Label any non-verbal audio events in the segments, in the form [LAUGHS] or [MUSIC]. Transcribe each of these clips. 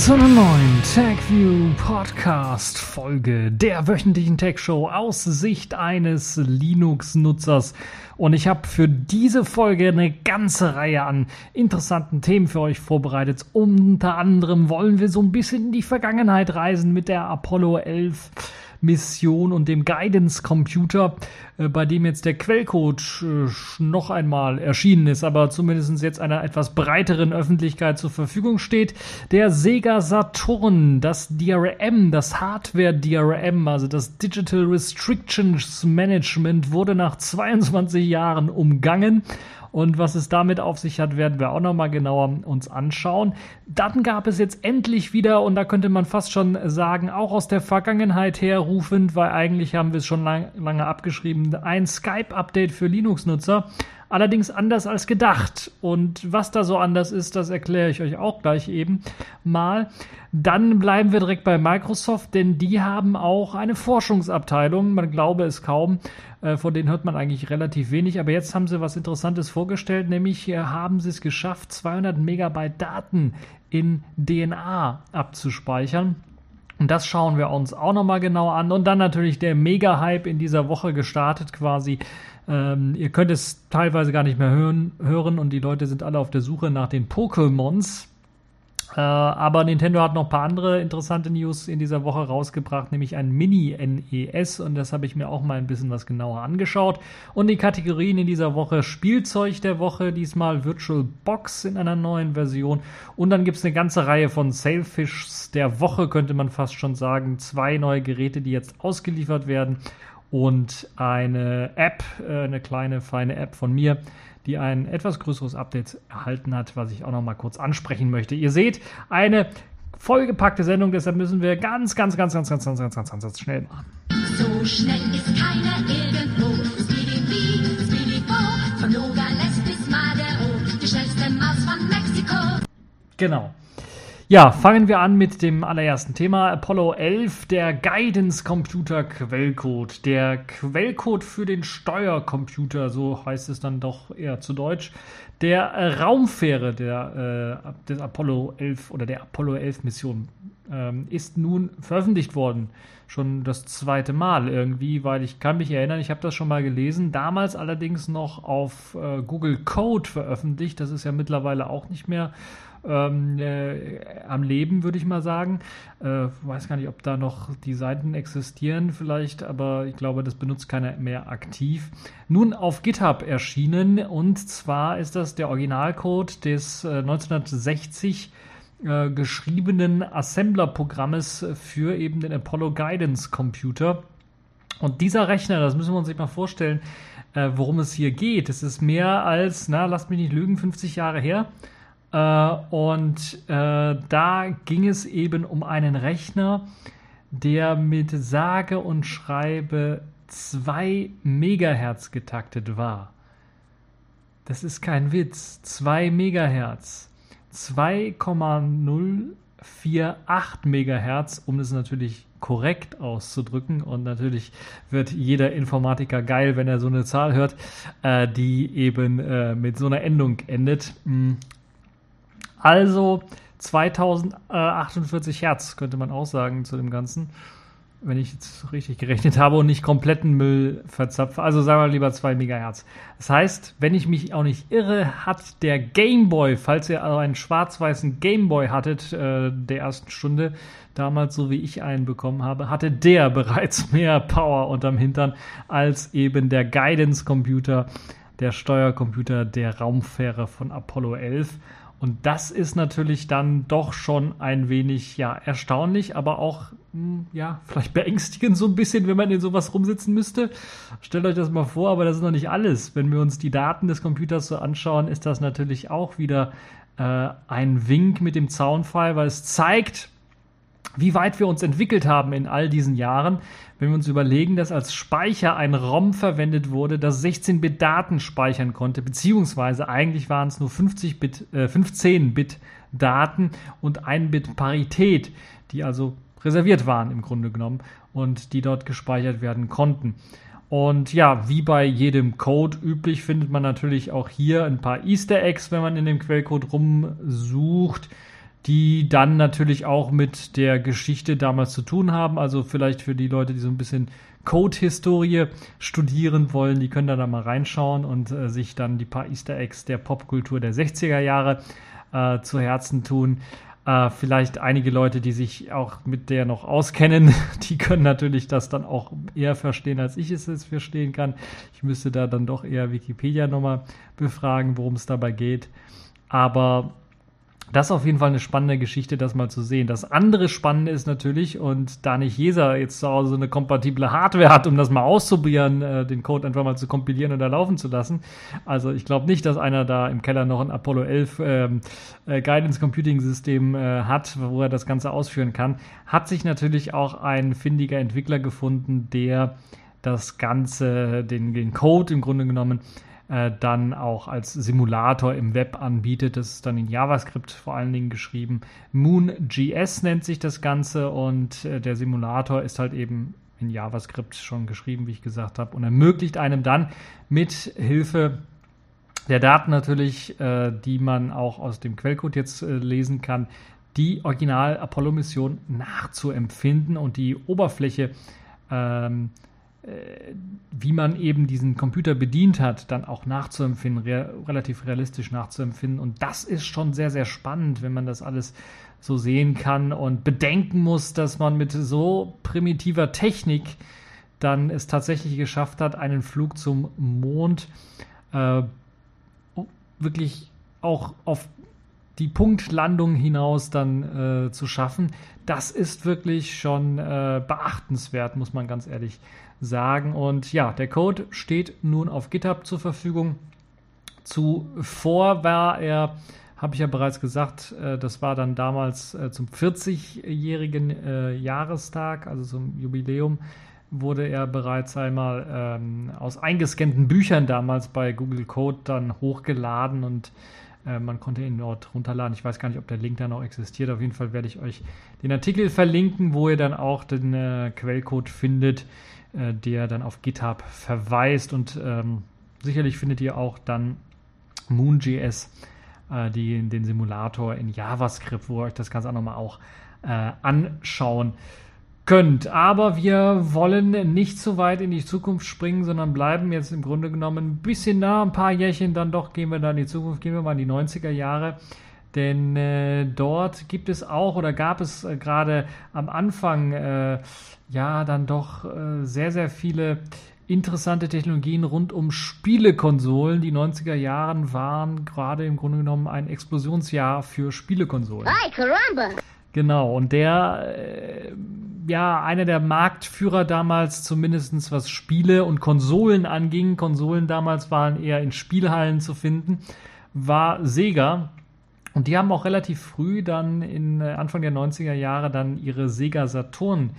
zu einer neuen TechView Podcast Folge der wöchentlichen Tech Show aus Sicht eines Linux-Nutzers. Und ich habe für diese Folge eine ganze Reihe an interessanten Themen für euch vorbereitet. Unter anderem wollen wir so ein bisschen in die Vergangenheit reisen mit der Apollo 11 Mission und dem Guidance Computer, äh, bei dem jetzt der Quellcode äh, noch einmal erschienen ist, aber zumindest jetzt einer etwas breiteren Öffentlichkeit zur Verfügung steht. Der Sega Saturn, das DRM, das Hardware DRM, also das Digital Restrictions Management, wurde nach 22 Jahren umgangen und was es damit auf sich hat, werden wir auch nochmal genauer uns anschauen. Dann gab es jetzt endlich wieder, und da könnte man fast schon sagen, auch aus der Vergangenheit her rufend, weil eigentlich haben wir es schon lang, lange abgeschrieben, ein Skype-Update für Linux-Nutzer. Allerdings anders als gedacht. Und was da so anders ist, das erkläre ich euch auch gleich eben mal. Dann bleiben wir direkt bei Microsoft, denn die haben auch eine Forschungsabteilung. Man glaube es kaum. Äh, von denen hört man eigentlich relativ wenig. Aber jetzt haben sie was Interessantes vorgestellt, nämlich äh, haben sie es geschafft, 200 Megabyte Daten in DNA abzuspeichern. Und das schauen wir uns auch nochmal genau an. Und dann natürlich der Mega-Hype in dieser Woche gestartet quasi ähm, ihr könnt es teilweise gar nicht mehr hören, hören und die Leute sind alle auf der Suche nach den Pokémons. Äh, aber Nintendo hat noch ein paar andere interessante News in dieser Woche rausgebracht, nämlich ein Mini-NES und das habe ich mir auch mal ein bisschen was genauer angeschaut. Und die Kategorien in dieser Woche Spielzeug der Woche, diesmal Virtual Box in einer neuen Version. Und dann gibt es eine ganze Reihe von Sailfishs der Woche, könnte man fast schon sagen. Zwei neue Geräte, die jetzt ausgeliefert werden und eine App, äh, eine kleine feine App von mir, die ein etwas größeres Update erhalten hat, was ich auch noch mal kurz ansprechen möchte. Ihr seht, eine vollgepackte Sendung, deshalb müssen wir ganz, ganz, ganz, ganz, ganz, ganz, ganz, ganz, ganz, ganz schnell machen. So schnell ist keiner irgendwo. Speedy Speedy von Nogales bis Madero, die schnellste Maus von Mexiko. Genau. Ja, fangen wir an mit dem allerersten Thema. Apollo 11, der Guidance Computer Quellcode. Der Quellcode für den Steuercomputer, so heißt es dann doch eher zu Deutsch. Der äh, Raumfähre der, äh, des Apollo 11 oder der Apollo 11 Mission ähm, ist nun veröffentlicht worden. Schon das zweite Mal irgendwie, weil ich kann mich erinnern, ich habe das schon mal gelesen. Damals allerdings noch auf äh, Google Code veröffentlicht. Das ist ja mittlerweile auch nicht mehr ähm, äh, am Leben, würde ich mal sagen. Äh, weiß gar nicht, ob da noch die Seiten existieren vielleicht, aber ich glaube, das benutzt keiner mehr aktiv. Nun auf GitHub erschienen und zwar ist das der Originalcode des äh, 1960 äh, geschriebenen Assembler-Programmes für eben den Apollo Guidance Computer. Und dieser Rechner, das müssen wir uns sich mal vorstellen, äh, worum es hier geht. Es ist mehr als, na, lasst mich nicht lügen, 50 Jahre her. Äh, und äh, da ging es eben um einen Rechner, der mit sage und schreibe 2 Megahertz getaktet war. Das ist kein Witz. 2 Megahertz. 2,048 Megahertz, um es natürlich korrekt auszudrücken. Und natürlich wird jeder Informatiker geil, wenn er so eine Zahl hört, äh, die eben äh, mit so einer Endung endet. Also 2048 Hertz könnte man auch sagen zu dem Ganzen. Wenn ich jetzt richtig gerechnet habe und nicht kompletten Müll verzapfe. Also sagen wir lieber 2 Megahertz. Das heißt, wenn ich mich auch nicht irre, hat der Gameboy, falls ihr also einen schwarz-weißen Gameboy hattet, äh, der ersten Stunde, damals so wie ich einen bekommen habe, hatte der bereits [LAUGHS] mehr Power unterm Hintern als eben der Guidance-Computer, der Steuercomputer der Raumfähre von Apollo 11. Und das ist natürlich dann doch schon ein wenig, ja, erstaunlich, aber auch, hm, ja, vielleicht beängstigend so ein bisschen, wenn man in sowas rumsitzen müsste. Stellt euch das mal vor, aber das ist noch nicht alles. Wenn wir uns die Daten des Computers so anschauen, ist das natürlich auch wieder äh, ein Wink mit dem Zaunfall, weil es zeigt, wie weit wir uns entwickelt haben in all diesen Jahren, wenn wir uns überlegen, dass als Speicher ein ROM verwendet wurde, das 16-Bit Daten speichern konnte, beziehungsweise eigentlich waren es nur 50-Bit, äh, 15-Bit Daten und 1-Bit Parität, die also reserviert waren im Grunde genommen und die dort gespeichert werden konnten. Und ja, wie bei jedem Code üblich, findet man natürlich auch hier ein paar Easter Eggs, wenn man in dem Quellcode rumsucht die dann natürlich auch mit der Geschichte damals zu tun haben. Also vielleicht für die Leute, die so ein bisschen Code-Historie studieren wollen, die können da, da mal reinschauen und äh, sich dann die paar Easter Eggs der Popkultur der 60er Jahre äh, zu Herzen tun. Äh, vielleicht einige Leute, die sich auch mit der noch auskennen, [LAUGHS] die können natürlich das dann auch eher verstehen, als ich es jetzt verstehen kann. Ich müsste da dann doch eher Wikipedia nochmal befragen, worum es dabei geht. Aber das ist auf jeden Fall eine spannende Geschichte, das mal zu sehen. Das andere Spannende ist natürlich, und da nicht jeder jetzt zu Hause eine kompatible Hardware hat, um das mal auszuprobieren, äh, den Code einfach mal zu kompilieren oder laufen zu lassen. Also ich glaube nicht, dass einer da im Keller noch ein Apollo 11 ähm, äh, Guidance Computing System äh, hat, wo er das Ganze ausführen kann. Hat sich natürlich auch ein findiger Entwickler gefunden, der das Ganze, den, den Code im Grunde genommen äh, dann auch als Simulator im Web anbietet. Das ist dann in JavaScript vor allen Dingen geschrieben. Moon.js nennt sich das Ganze und äh, der Simulator ist halt eben in JavaScript schon geschrieben, wie ich gesagt habe, und ermöglicht einem dann mit Hilfe der Daten natürlich, äh, die man auch aus dem Quellcode jetzt äh, lesen kann, die Original-Apollo-Mission nachzuempfinden und die Oberfläche ähm, äh, wie man eben diesen Computer bedient hat, dann auch nachzuempfinden, re relativ realistisch nachzuempfinden. Und das ist schon sehr, sehr spannend, wenn man das alles so sehen kann und bedenken muss, dass man mit so primitiver Technik dann es tatsächlich geschafft hat, einen Flug zum Mond äh, wirklich auch auf die Punktlandung hinaus dann äh, zu schaffen. Das ist wirklich schon äh, beachtenswert, muss man ganz ehrlich sagen. Und ja, der Code steht nun auf GitHub zur Verfügung. Zuvor war er, habe ich ja bereits gesagt, äh, das war dann damals äh, zum 40-jährigen äh, Jahrestag, also zum Jubiläum, wurde er bereits einmal ähm, aus eingescannten Büchern damals bei Google Code dann hochgeladen und man konnte ihn dort runterladen. Ich weiß gar nicht, ob der Link da noch existiert. Auf jeden Fall werde ich euch den Artikel verlinken, wo ihr dann auch den äh, Quellcode findet, äh, der dann auf GitHub verweist. Und ähm, sicherlich findet ihr auch dann Moon.js, äh, den Simulator in JavaScript, wo ihr euch das Ganze auch nochmal auch äh, anschauen könnt. Aber wir wollen nicht zu weit in die Zukunft springen, sondern bleiben jetzt im Grunde genommen ein bisschen nah, ein paar Jährchen, dann doch gehen wir dann in die Zukunft, gehen wir mal in die 90er Jahre. Denn äh, dort gibt es auch oder gab es äh, gerade am Anfang äh, ja dann doch äh, sehr, sehr viele interessante Technologien rund um Spielekonsolen. Die 90er Jahre waren gerade im Grunde genommen ein Explosionsjahr für Spielekonsolen. Ay, caramba! Genau, und der, äh, ja, einer der Marktführer damals, zumindest was Spiele und Konsolen anging, Konsolen damals waren eher in Spielhallen zu finden, war Sega. Und die haben auch relativ früh dann in äh, Anfang der 90er Jahre dann ihre Sega Saturn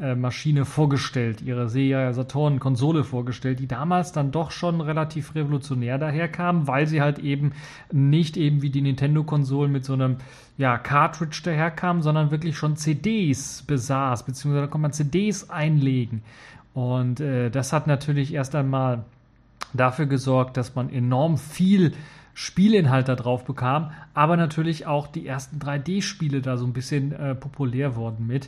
äh, Maschine vorgestellt, ihre Sega Saturn Konsole vorgestellt, die damals dann doch schon relativ revolutionär daherkam, weil sie halt eben nicht eben wie die Nintendo Konsolen mit so einem ja, Cartridge daherkam, sondern wirklich schon CDs besaß, beziehungsweise da konnte man CDs einlegen. Und äh, das hat natürlich erst einmal dafür gesorgt, dass man enorm viel Spielinhalt da drauf bekam, aber natürlich auch die ersten 3D-Spiele da so ein bisschen äh, populär wurden mit.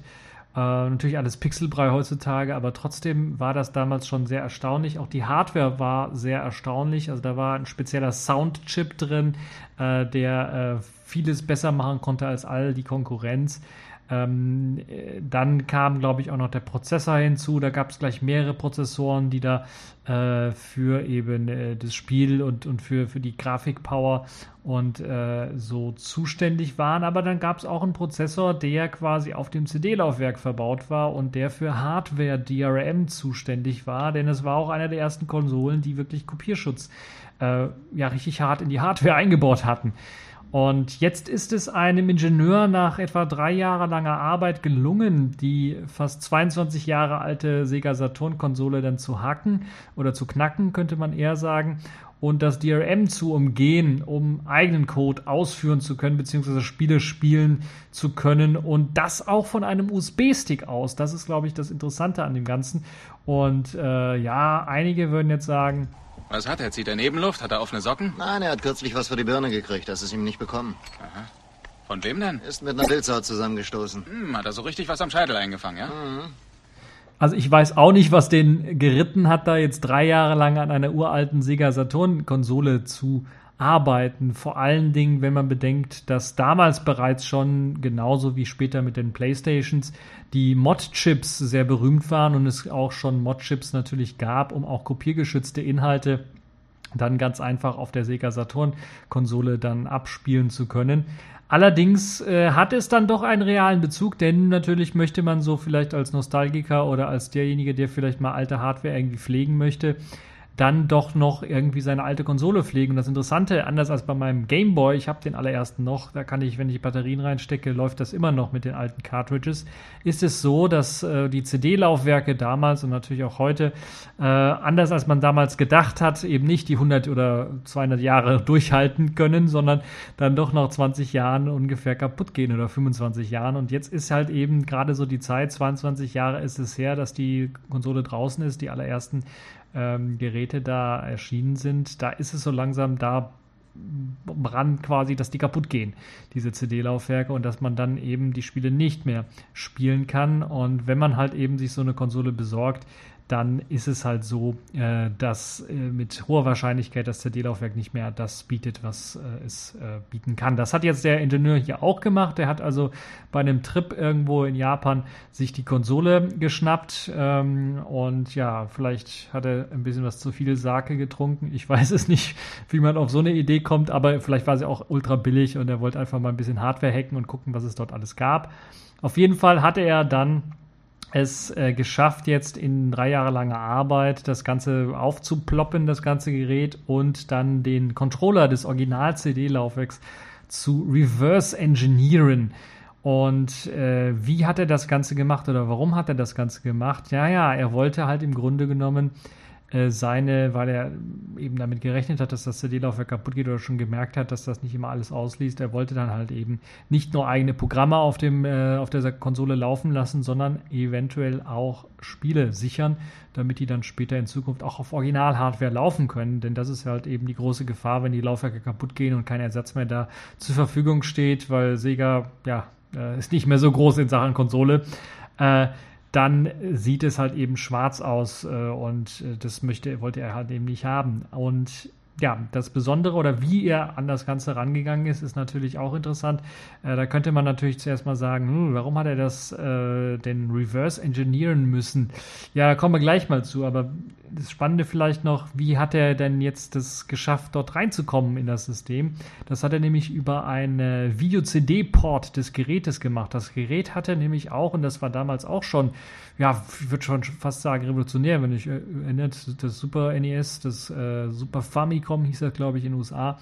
Äh, natürlich alles Pixelbrei heutzutage, aber trotzdem war das damals schon sehr erstaunlich. Auch die Hardware war sehr erstaunlich. Also da war ein spezieller Soundchip drin, äh, der äh, vieles besser machen konnte als all die Konkurrenz. Ähm, äh, dann kam, glaube ich, auch noch der Prozessor hinzu. Da gab es gleich mehrere Prozessoren, die da äh, für eben äh, das Spiel und, und für, für die Grafikpower und äh, so zuständig waren. Aber dann gab es auch einen Prozessor, der quasi auf dem CD-Laufwerk verbaut war und der für Hardware DRM zuständig war, denn es war auch einer der ersten Konsolen, die wirklich Kopierschutz äh, ja richtig hart in die Hardware [LAUGHS] eingebaut hatten. Und jetzt ist es einem Ingenieur nach etwa drei Jahre langer Arbeit gelungen, die fast 22 Jahre alte Sega Saturn-Konsole dann zu hacken oder zu knacken, könnte man eher sagen, und das DRM zu umgehen, um eigenen Code ausführen zu können, beziehungsweise Spiele spielen zu können und das auch von einem USB-Stick aus. Das ist, glaube ich, das Interessante an dem Ganzen. Und äh, ja, einige würden jetzt sagen, was hat er? Zieht er Nebenluft? Hat er offene Socken? Nein, er hat kürzlich was für die Birne gekriegt. Das ist ihm nicht bekommen. Aha. Von wem denn? Ist mit einer Wildsau zusammengestoßen. Hm, hat er so richtig was am Scheitel eingefangen, ja? Mhm. Also ich weiß auch nicht, was den geritten hat, da jetzt drei Jahre lang an einer uralten Sega Saturn-Konsole zu arbeiten. Vor allen Dingen, wenn man bedenkt, dass damals bereits schon, genauso wie später mit den Playstations, die Mod-Chips sehr berühmt waren und es auch schon Mod-Chips natürlich gab, um auch kopiergeschützte Inhalte dann ganz einfach auf der Sega Saturn-Konsole dann abspielen zu können. Allerdings äh, hat es dann doch einen realen Bezug, denn natürlich möchte man so vielleicht als Nostalgiker oder als derjenige, der vielleicht mal alte Hardware irgendwie pflegen möchte, dann doch noch irgendwie seine alte Konsole pflegen. Und das Interessante, anders als bei meinem Game Boy, ich habe den allerersten noch, da kann ich, wenn ich Batterien reinstecke, läuft das immer noch mit den alten Cartridges, ist es so, dass äh, die CD-Laufwerke damals und natürlich auch heute, äh, anders als man damals gedacht hat, eben nicht die 100 oder 200 Jahre [LAUGHS] durchhalten können, sondern dann doch nach 20 Jahren ungefähr kaputt gehen oder 25 Jahren. Und jetzt ist halt eben gerade so die Zeit, 22 Jahre ist es her, dass die Konsole draußen ist, die allerersten ähm, Geräte da erschienen sind, da ist es so langsam da dran quasi, dass die kaputt gehen, diese CD-Laufwerke und dass man dann eben die Spiele nicht mehr spielen kann. Und wenn man halt eben sich so eine Konsole besorgt, dann ist es halt so, äh, dass äh, mit hoher Wahrscheinlichkeit das CD-Laufwerk nicht mehr das bietet, was äh, es bieten kann. Das hat jetzt der Ingenieur hier auch gemacht. Der hat also bei einem Trip irgendwo in Japan sich die Konsole geschnappt ähm, und ja, vielleicht hat er ein bisschen was zu viel Sake getrunken. Ich [LAUGHS] weiß es nicht, wie man auf so eine Idee kommt, aber vielleicht war sie auch ultra billig und er wollte einfach mal ein bisschen Hardware hacken und gucken, was es dort alles gab. Auf jeden Fall hatte er dann es äh, geschafft, jetzt in drei Jahre langer Arbeit das Ganze aufzuploppen, das ganze Gerät, und dann den Controller des Original-CD-Laufwerks zu reverse engineeren. Und äh, wie hat er das Ganze gemacht oder warum hat er das Ganze gemacht? Ja, ja, er wollte halt im Grunde genommen äh, seine, weil er eben damit gerechnet hat, dass das CD-Laufwerk kaputt geht oder schon gemerkt hat, dass das nicht immer alles ausliest. Er wollte dann halt eben nicht nur eigene Programme auf, dem, äh, auf der Konsole laufen lassen, sondern eventuell auch Spiele sichern, damit die dann später in Zukunft auch auf Original-Hardware laufen können. Denn das ist halt eben die große Gefahr, wenn die Laufwerke kaputt gehen und kein Ersatz mehr da zur Verfügung steht, weil Sega, ja, äh, ist nicht mehr so groß in Sachen Konsole. Äh, dann sieht es halt eben schwarz aus äh, und äh, das möchte, wollte er halt eben nicht haben. Und ja, das Besondere oder wie er an das Ganze rangegangen ist, ist natürlich auch interessant. Äh, da könnte man natürlich zuerst mal sagen, hm, warum hat er das äh, denn reverse engineeren müssen? Ja, da kommen wir gleich mal zu, aber das Spannende vielleicht noch, wie hat er denn jetzt das geschafft, dort reinzukommen in das System? Das hat er nämlich über einen Video-CD-Port des Gerätes gemacht. Das Gerät hatte nämlich auch, und das war damals auch schon, ja, ich würde schon fast sagen revolutionär, wenn ich äh, erinnert, das Super NES, das äh, Super Famicom hieß das, glaube ich, in den USA.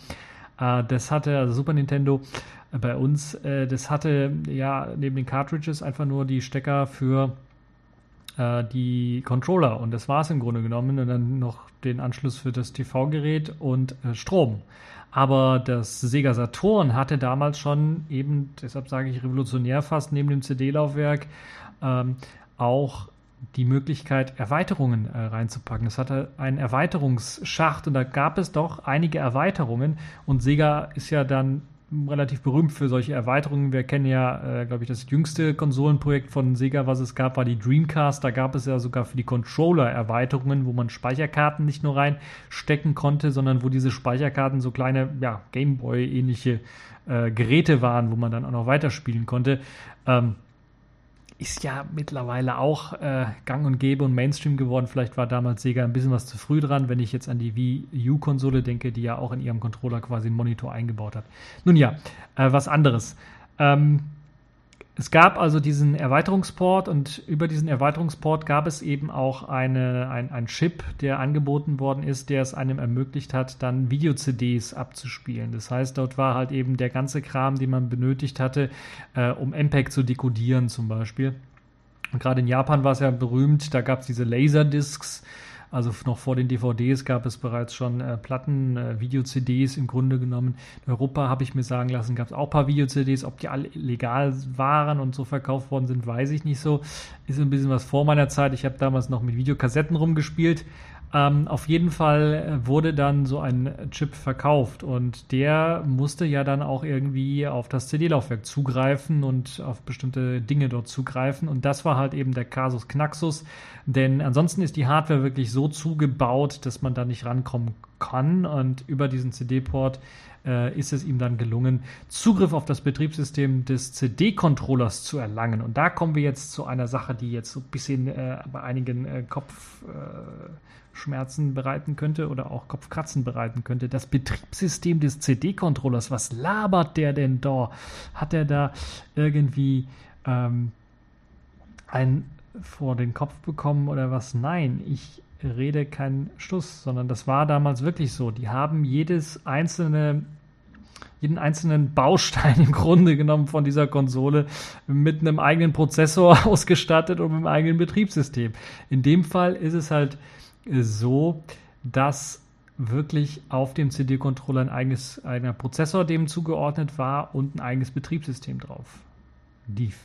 Äh, das hatte, also Super Nintendo äh, bei uns, äh, das hatte ja neben den Cartridges einfach nur die Stecker für äh, die Controller und das war es im Grunde genommen und dann noch den Anschluss für das TV-Gerät und Strom. Aber das Sega Saturn hatte damals schon eben, deshalb sage ich revolutionär fast, neben dem CD-Laufwerk ähm, auch die Möglichkeit, Erweiterungen äh, reinzupacken. Es hatte einen Erweiterungsschacht und da gab es doch einige Erweiterungen und Sega ist ja dann relativ berühmt für solche Erweiterungen. Wir kennen ja, äh, glaube ich, das jüngste Konsolenprojekt von Sega, was es gab, war die Dreamcast. Da gab es ja sogar für die Controller Erweiterungen, wo man Speicherkarten nicht nur reinstecken konnte, sondern wo diese Speicherkarten so kleine, ja, Gameboy-ähnliche äh, Geräte waren, wo man dann auch noch weiterspielen konnte. Ähm, ist ja mittlerweile auch äh, gang und gäbe und Mainstream geworden. Vielleicht war damals Sega ein bisschen was zu früh dran, wenn ich jetzt an die Wii U-Konsole denke, die ja auch in ihrem Controller quasi einen Monitor eingebaut hat. Nun ja, äh, was anderes. Ähm, es gab also diesen Erweiterungsport und über diesen Erweiterungsport gab es eben auch eine, ein, ein Chip, der angeboten worden ist, der es einem ermöglicht hat, dann Video-CDs abzuspielen. Das heißt, dort war halt eben der ganze Kram, den man benötigt hatte, äh, um MPEG zu dekodieren zum Beispiel. Und gerade in Japan war es ja berühmt, da gab es diese Laserdiscs, also noch vor den DVDs gab es bereits schon äh, Platten, äh, Video-CDs im Grunde genommen. In Europa habe ich mir sagen lassen, gab es auch ein paar Video-CDs. Ob die alle legal waren und so verkauft worden sind, weiß ich nicht so. Ist ein bisschen was vor meiner Zeit. Ich habe damals noch mit Videokassetten rumgespielt. Ähm, auf jeden Fall wurde dann so ein Chip verkauft und der musste ja dann auch irgendwie auf das CD-Laufwerk zugreifen und auf bestimmte Dinge dort zugreifen. Und das war halt eben der Kasus Knaxus, denn ansonsten ist die Hardware wirklich so zugebaut, dass man da nicht rankommen kann. Und über diesen CD-Port äh, ist es ihm dann gelungen, Zugriff auf das Betriebssystem des CD-Controllers zu erlangen. Und da kommen wir jetzt zu einer Sache, die jetzt so ein bisschen äh, bei einigen äh, Kopfschmerzen bereiten könnte oder auch Kopfkratzen bereiten könnte. Das Betriebssystem des CD-Controllers, was labert der denn da? Hat er da irgendwie ähm, ein vor den Kopf bekommen oder was? Nein, ich rede keinen Stuss, sondern das war damals wirklich so. Die haben jedes einzelne jeden einzelnen Baustein [LAUGHS] im Grunde genommen von dieser Konsole mit einem eigenen Prozessor [LAUGHS] ausgestattet und mit einem eigenen Betriebssystem. In dem Fall ist es halt so, dass wirklich auf dem CD-Controller ein eigenes, eigener Prozessor dem zugeordnet war und ein eigenes Betriebssystem drauf lief.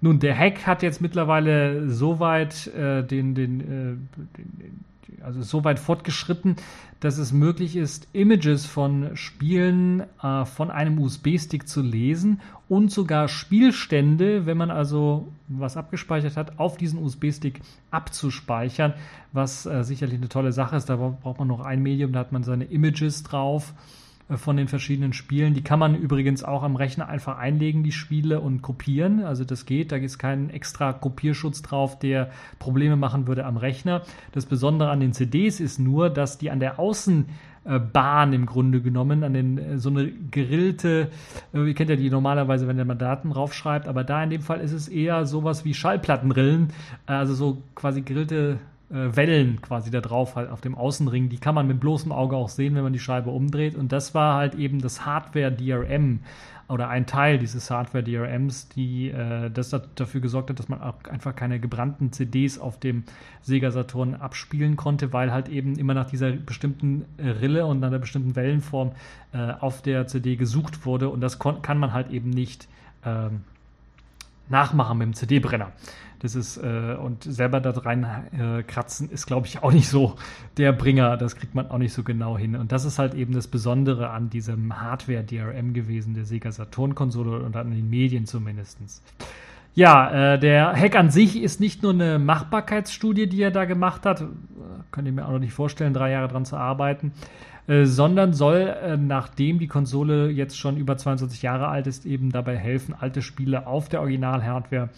Nun, der Hack hat jetzt mittlerweile so weit äh, den, den, äh, den, also so weit fortgeschritten, dass es möglich ist, Images von Spielen äh, von einem USB-Stick zu lesen und sogar Spielstände, wenn man also was abgespeichert hat, auf diesen USB-Stick abzuspeichern, was äh, sicherlich eine tolle Sache ist. Da braucht man noch ein Medium, da hat man seine Images drauf von den verschiedenen Spielen. Die kann man übrigens auch am Rechner einfach einlegen, die Spiele und kopieren. Also das geht, da ist kein extra Kopierschutz drauf, der Probleme machen würde am Rechner. Das Besondere an den CDs ist nur, dass die an der Außenbahn im Grunde genommen, an den äh, so eine gerillte, äh, ihr kennt ja die normalerweise, wenn der mal Daten draufschreibt, aber da in dem Fall ist es eher sowas wie Schallplattenrillen, also so quasi gerillte äh, Wellen quasi da drauf halt auf dem Außenring. Die kann man mit bloßem Auge auch sehen, wenn man die Scheibe umdreht. Und das war halt eben das Hardware-DRM oder ein Teil dieses Hardware-DRMs, die äh, das dafür gesorgt hat, dass man auch einfach keine gebrannten CDs auf dem Sega Saturn abspielen konnte, weil halt eben immer nach dieser bestimmten äh, Rille und einer bestimmten Wellenform äh, auf der CD gesucht wurde. Und das kann man halt eben nicht ähm, nachmachen mit dem CD-Brenner. Das ist, äh, und selber da rein äh, kratzen ist, glaube ich, auch nicht so der Bringer. Das kriegt man auch nicht so genau hin. Und das ist halt eben das Besondere an diesem Hardware-DRM gewesen, der Sega Saturn-Konsole und an den Medien zumindest. Ja, äh, der Hack an sich ist nicht nur eine Machbarkeitsstudie, die er da gemacht hat, könnt ihr mir auch noch nicht vorstellen, drei Jahre dran zu arbeiten, äh, sondern soll, äh, nachdem die Konsole jetzt schon über 22 Jahre alt ist, eben dabei helfen, alte Spiele auf der Original-Hardware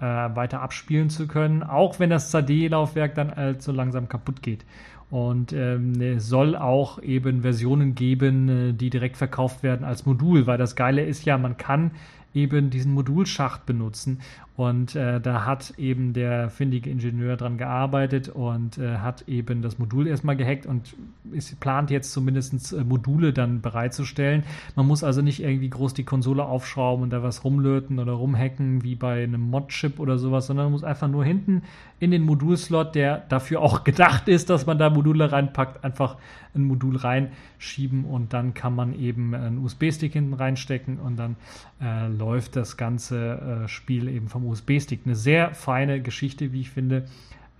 äh, weiter abspielen zu können, auch wenn das CD-Laufwerk dann allzu langsam kaputt geht. Und ähm, es soll auch eben Versionen geben, äh, die direkt verkauft werden als Modul, weil das Geile ist ja, man kann eben diesen Modulschacht benutzen. Und äh, da hat eben der findige Ingenieur dran gearbeitet und äh, hat eben das Modul erstmal gehackt und ist, plant jetzt zumindest äh, Module dann bereitzustellen. Man muss also nicht irgendwie groß die Konsole aufschrauben und da was rumlöten oder rumhacken wie bei einem Mod-Chip oder sowas, sondern man muss einfach nur hinten in den Modulslot, der dafür auch [LAUGHS] gedacht ist, dass man da Module reinpackt, einfach ein Modul reinschieben und dann kann man eben einen USB-Stick hinten reinstecken und dann äh, läuft das ganze äh, Spiel eben vom USB-Stick. Eine sehr feine Geschichte, wie ich finde,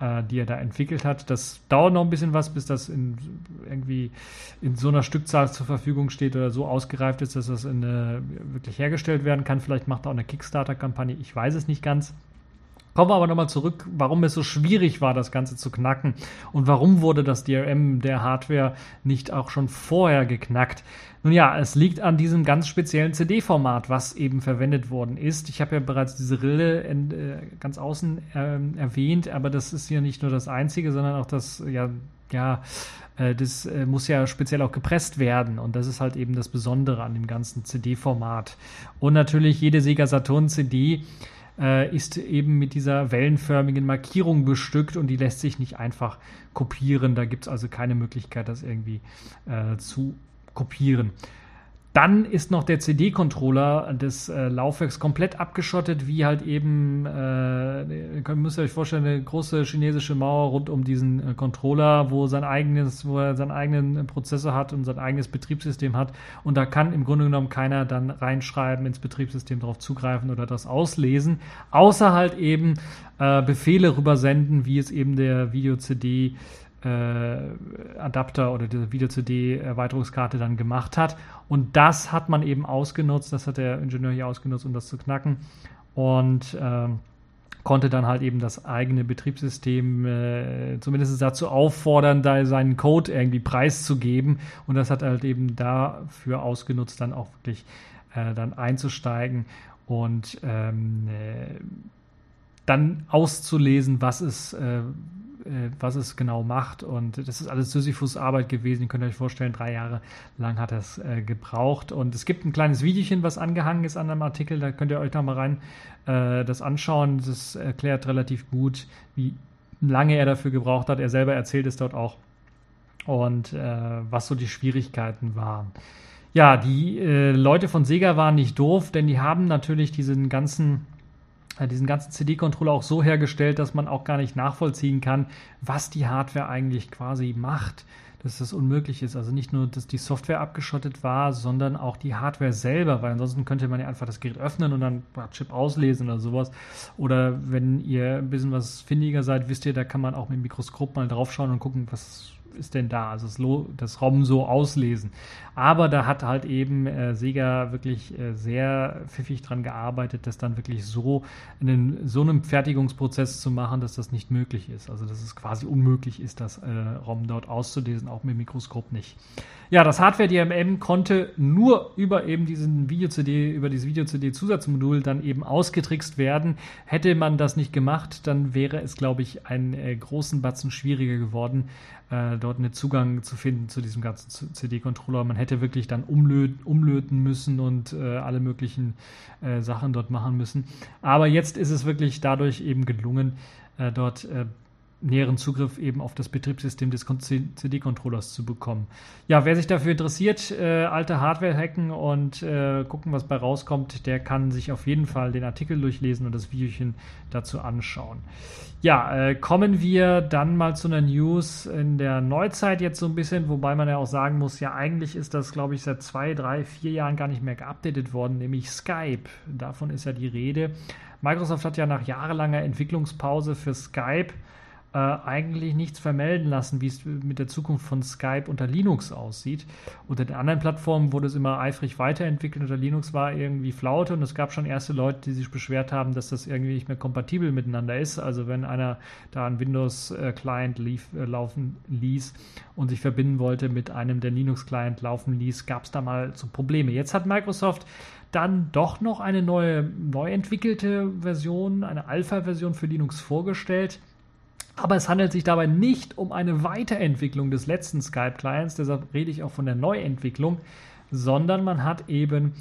äh, die er da entwickelt hat. Das dauert noch ein bisschen was, bis das in, irgendwie in so einer Stückzahl zur Verfügung steht oder so ausgereift ist, dass das in, wirklich hergestellt werden kann. Vielleicht macht er auch eine Kickstarter-Kampagne, ich weiß es nicht ganz. Kommen wir aber nochmal zurück, warum es so schwierig war, das Ganze zu knacken und warum wurde das DRM der Hardware nicht auch schon vorher geknackt. Nun ja, es liegt an diesem ganz speziellen CD-Format, was eben verwendet worden ist. Ich habe ja bereits diese Rille in, äh, ganz außen äh, erwähnt, aber das ist ja nicht nur das einzige, sondern auch das, ja, ja, äh, das äh, muss ja speziell auch gepresst werden und das ist halt eben das Besondere an dem ganzen CD-Format. Und natürlich jede Sega Saturn CD äh, ist eben mit dieser wellenförmigen Markierung bestückt und die lässt sich nicht einfach kopieren. Da gibt es also keine Möglichkeit, das irgendwie äh, zu kopieren. Dann ist noch der CD-Controller des äh, Laufwerks komplett abgeschottet, wie halt eben, äh, ihr müsst ihr euch vorstellen, eine große chinesische Mauer rund um diesen äh, Controller, wo sein eigenes, wo er seinen eigenen Prozessor hat und sein eigenes Betriebssystem hat. Und da kann im Grunde genommen keiner dann reinschreiben, ins Betriebssystem darauf zugreifen oder das auslesen, außer halt eben äh, Befehle rübersenden, wie es eben der Video-CD äh, Adapter oder diese Video-CD-Erweiterungskarte dann gemacht hat. Und das hat man eben ausgenutzt, das hat der Ingenieur hier ausgenutzt, um das zu knacken. Und äh, konnte dann halt eben das eigene Betriebssystem äh, zumindest dazu auffordern, da seinen Code irgendwie preiszugeben. Und das hat halt eben dafür ausgenutzt, dann auch wirklich äh, dann einzusteigen und ähm, äh, dann auszulesen, was es äh, äh, was es genau macht. Und das ist alles Sisyphus-Arbeit gewesen. Ihr könnt euch vorstellen, drei Jahre lang hat es äh, gebraucht. Und es gibt ein kleines Videochen, was angehangen ist an einem Artikel. Da könnt ihr euch da mal rein äh, das anschauen. Das erklärt relativ gut, wie lange er dafür gebraucht hat. Er selber erzählt es dort auch. Und äh, was so die Schwierigkeiten waren. Ja, die äh, Leute von Sega waren nicht doof, denn die haben natürlich diesen ganzen diesen ganzen CD-Controller auch so hergestellt, dass man auch gar nicht nachvollziehen kann, was die Hardware eigentlich quasi macht. Dass das unmöglich ist. Also nicht nur, dass die Software abgeschottet war, sondern auch die Hardware selber, weil ansonsten könnte man ja einfach das Gerät öffnen und dann Chip auslesen oder sowas. Oder wenn ihr ein bisschen was findiger seid, wisst ihr, da kann man auch mit dem Mikroskop mal draufschauen und gucken, was ist denn da? Also das, das ROM so auslesen. Aber da hat halt eben äh, Sega wirklich äh, sehr pfiffig dran gearbeitet, das dann wirklich so in so einem Fertigungsprozess zu machen, dass das nicht möglich ist. Also dass es quasi unmöglich ist, das äh, ROM dort auszulesen, auch mit dem Mikroskop nicht. Ja, das Hardware-DMM konnte nur über eben diesen Video-CD, über dieses Video-CD-Zusatzmodul dann eben ausgetrickst werden. Hätte man das nicht gemacht, dann wäre es, glaube ich, einen äh, großen Batzen schwieriger geworden, äh, dort einen Zugang zu finden zu diesem ganzen CD-Controller. Man hätte wirklich dann umlöten, umlöten müssen und äh, alle möglichen äh, Sachen dort machen müssen. Aber jetzt ist es wirklich dadurch eben gelungen, äh, dort äh, näheren Zugriff eben auf das Betriebssystem des CD-Controllers zu bekommen. Ja, wer sich dafür interessiert, äh, alte Hardware hacken und äh, gucken, was bei rauskommt, der kann sich auf jeden Fall den Artikel durchlesen und das Videochen dazu anschauen. Ja, äh, kommen wir dann mal zu einer News in der Neuzeit jetzt so ein bisschen, wobei man ja auch sagen muss, ja, eigentlich ist das, glaube ich, seit zwei, drei, vier Jahren gar nicht mehr geupdatet worden, nämlich Skype. Davon ist ja die Rede. Microsoft hat ja nach jahrelanger Entwicklungspause für Skype äh, eigentlich nichts vermelden lassen, wie es mit der Zukunft von Skype unter Linux aussieht. Unter den anderen Plattformen wurde es immer eifrig weiterentwickelt. Unter Linux war irgendwie Flaute und es gab schon erste Leute, die sich beschwert haben, dass das irgendwie nicht mehr kompatibel miteinander ist. Also wenn einer da einen Windows-Client äh, laufen ließ und sich verbinden wollte mit einem, der Linux-Client laufen ließ, gab es da mal so Probleme. Jetzt hat Microsoft dann doch noch eine neue, neu entwickelte Version, eine Alpha-Version für Linux vorgestellt aber es handelt sich dabei nicht um eine Weiterentwicklung des letzten Skype-Clients, deshalb rede ich auch von der Neuentwicklung, sondern man hat eben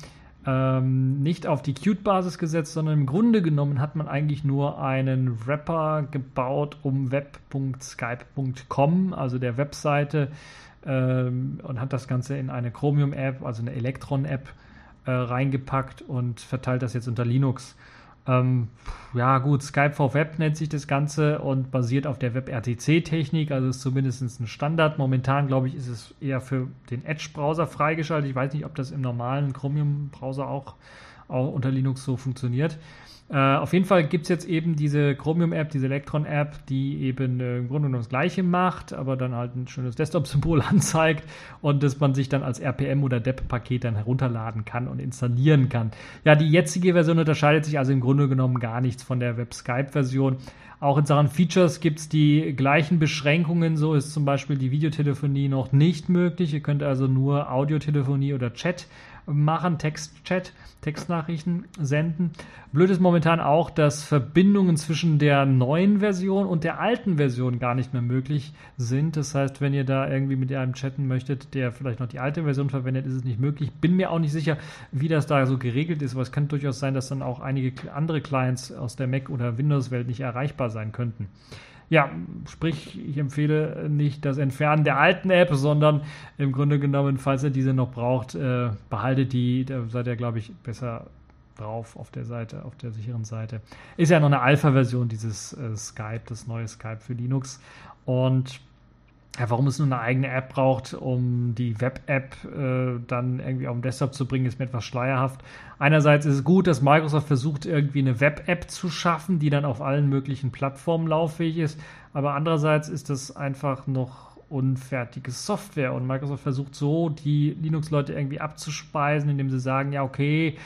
ähm, nicht auf die Qt-Basis gesetzt, sondern im Grunde genommen hat man eigentlich nur einen Wrapper gebaut um web.skype.com, also der Webseite, ähm, und hat das Ganze in eine Chromium-App, also eine Electron-App, äh, reingepackt und verteilt das jetzt unter Linux. Ähm, ja, gut, Skype for Web nennt sich das Ganze und basiert auf der WebRTC-Technik, also ist zumindest ein Standard. Momentan, glaube ich, ist es eher für den Edge-Browser freigeschaltet. Ich weiß nicht, ob das im normalen Chromium-Browser auch, auch unter Linux so funktioniert. Äh, auf jeden Fall gibt es jetzt eben diese Chromium-App, diese Electron-App, die eben äh, im Grunde genommen das Gleiche macht, aber dann halt ein schönes Desktop-Symbol [LAUGHS] anzeigt und dass man sich dann als RPM oder DEP-Paket dann herunterladen kann und installieren kann. Ja, die jetzige Version unterscheidet sich also im Grunde genommen gar nichts von der Web-Skype-Version. Auch in Sachen Features gibt es die gleichen Beschränkungen. So ist zum Beispiel die Videotelefonie noch nicht möglich. Ihr könnt also nur Audiotelefonie oder Chat machen, Textchat, Textnachrichten senden. Blöd ist momentan auch, dass Verbindungen zwischen der neuen Version und der alten Version gar nicht mehr möglich sind. Das heißt, wenn ihr da irgendwie mit einem chatten möchtet, der vielleicht noch die alte Version verwendet, ist es nicht möglich. Bin mir auch nicht sicher, wie das da so geregelt ist, aber es kann durchaus sein, dass dann auch einige andere Clients aus der Mac- oder Windows-Welt nicht erreichbar sein könnten. Ja, sprich, ich empfehle nicht das Entfernen der alten App, sondern im Grunde genommen, falls ihr diese noch braucht, äh, behaltet die. Da seid ihr, glaube ich, besser drauf auf der Seite, auf der sicheren Seite. Ist ja noch eine Alpha-Version dieses äh, Skype, das neue Skype für Linux. Und ja, warum es nur eine eigene App braucht, um die Web-App äh, dann irgendwie auf den Desktop zu bringen, ist mir etwas schleierhaft. Einerseits ist es gut, dass Microsoft versucht, irgendwie eine Web-App zu schaffen, die dann auf allen möglichen Plattformen lauffähig ist. Aber andererseits ist das einfach noch unfertige Software. Und Microsoft versucht so, die Linux-Leute irgendwie abzuspeisen, indem sie sagen, ja, okay,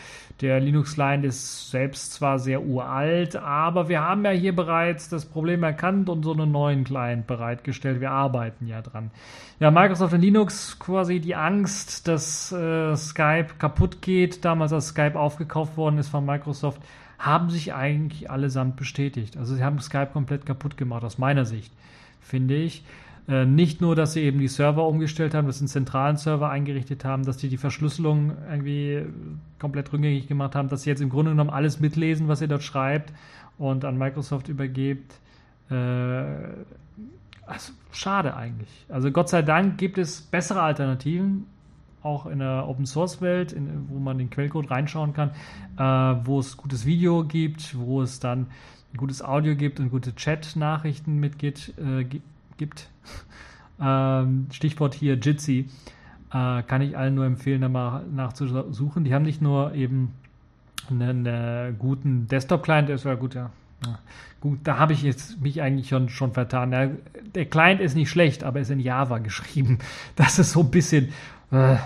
der Linux-Client ist selbst zwar sehr uralt, aber wir haben ja hier bereits das Problem erkannt und so einen neuen Client bereitgestellt. Wir arbeiten ja dran. Ja, Microsoft und Linux quasi die Angst, dass äh, Skype kaputt geht, damals als Skype aufgekauft worden ist von Microsoft, haben sich eigentlich allesamt bestätigt. Also sie haben Skype komplett kaputt gemacht, aus meiner Sicht, finde ich. Äh, nicht nur, dass sie eben die Server umgestellt haben, dass sie einen zentralen Server eingerichtet haben, dass sie die Verschlüsselung irgendwie komplett rückgängig gemacht haben, dass sie jetzt im Grunde genommen alles mitlesen, was ihr dort schreibt und an Microsoft übergebt. Äh, also, schade eigentlich. Also Gott sei Dank gibt es bessere Alternativen, auch in der Open Source Welt, in, wo man den Quellcode reinschauen kann, äh, wo es gutes Video gibt, wo es dann gutes Audio gibt und gute Chat-Nachrichten mitgibt. Äh, gibt. Ähm, Stichwort hier Jitsi. Äh, kann ich allen nur empfehlen, da mal nachzusuchen. Die haben nicht nur eben einen, einen guten Desktop-Client, ist ja gut, ja. ja. Gut, da habe ich jetzt mich eigentlich schon, schon vertan. Der, der Client ist nicht schlecht, aber ist in Java [LAUGHS] geschrieben. Das ist so ein bisschen. Äh,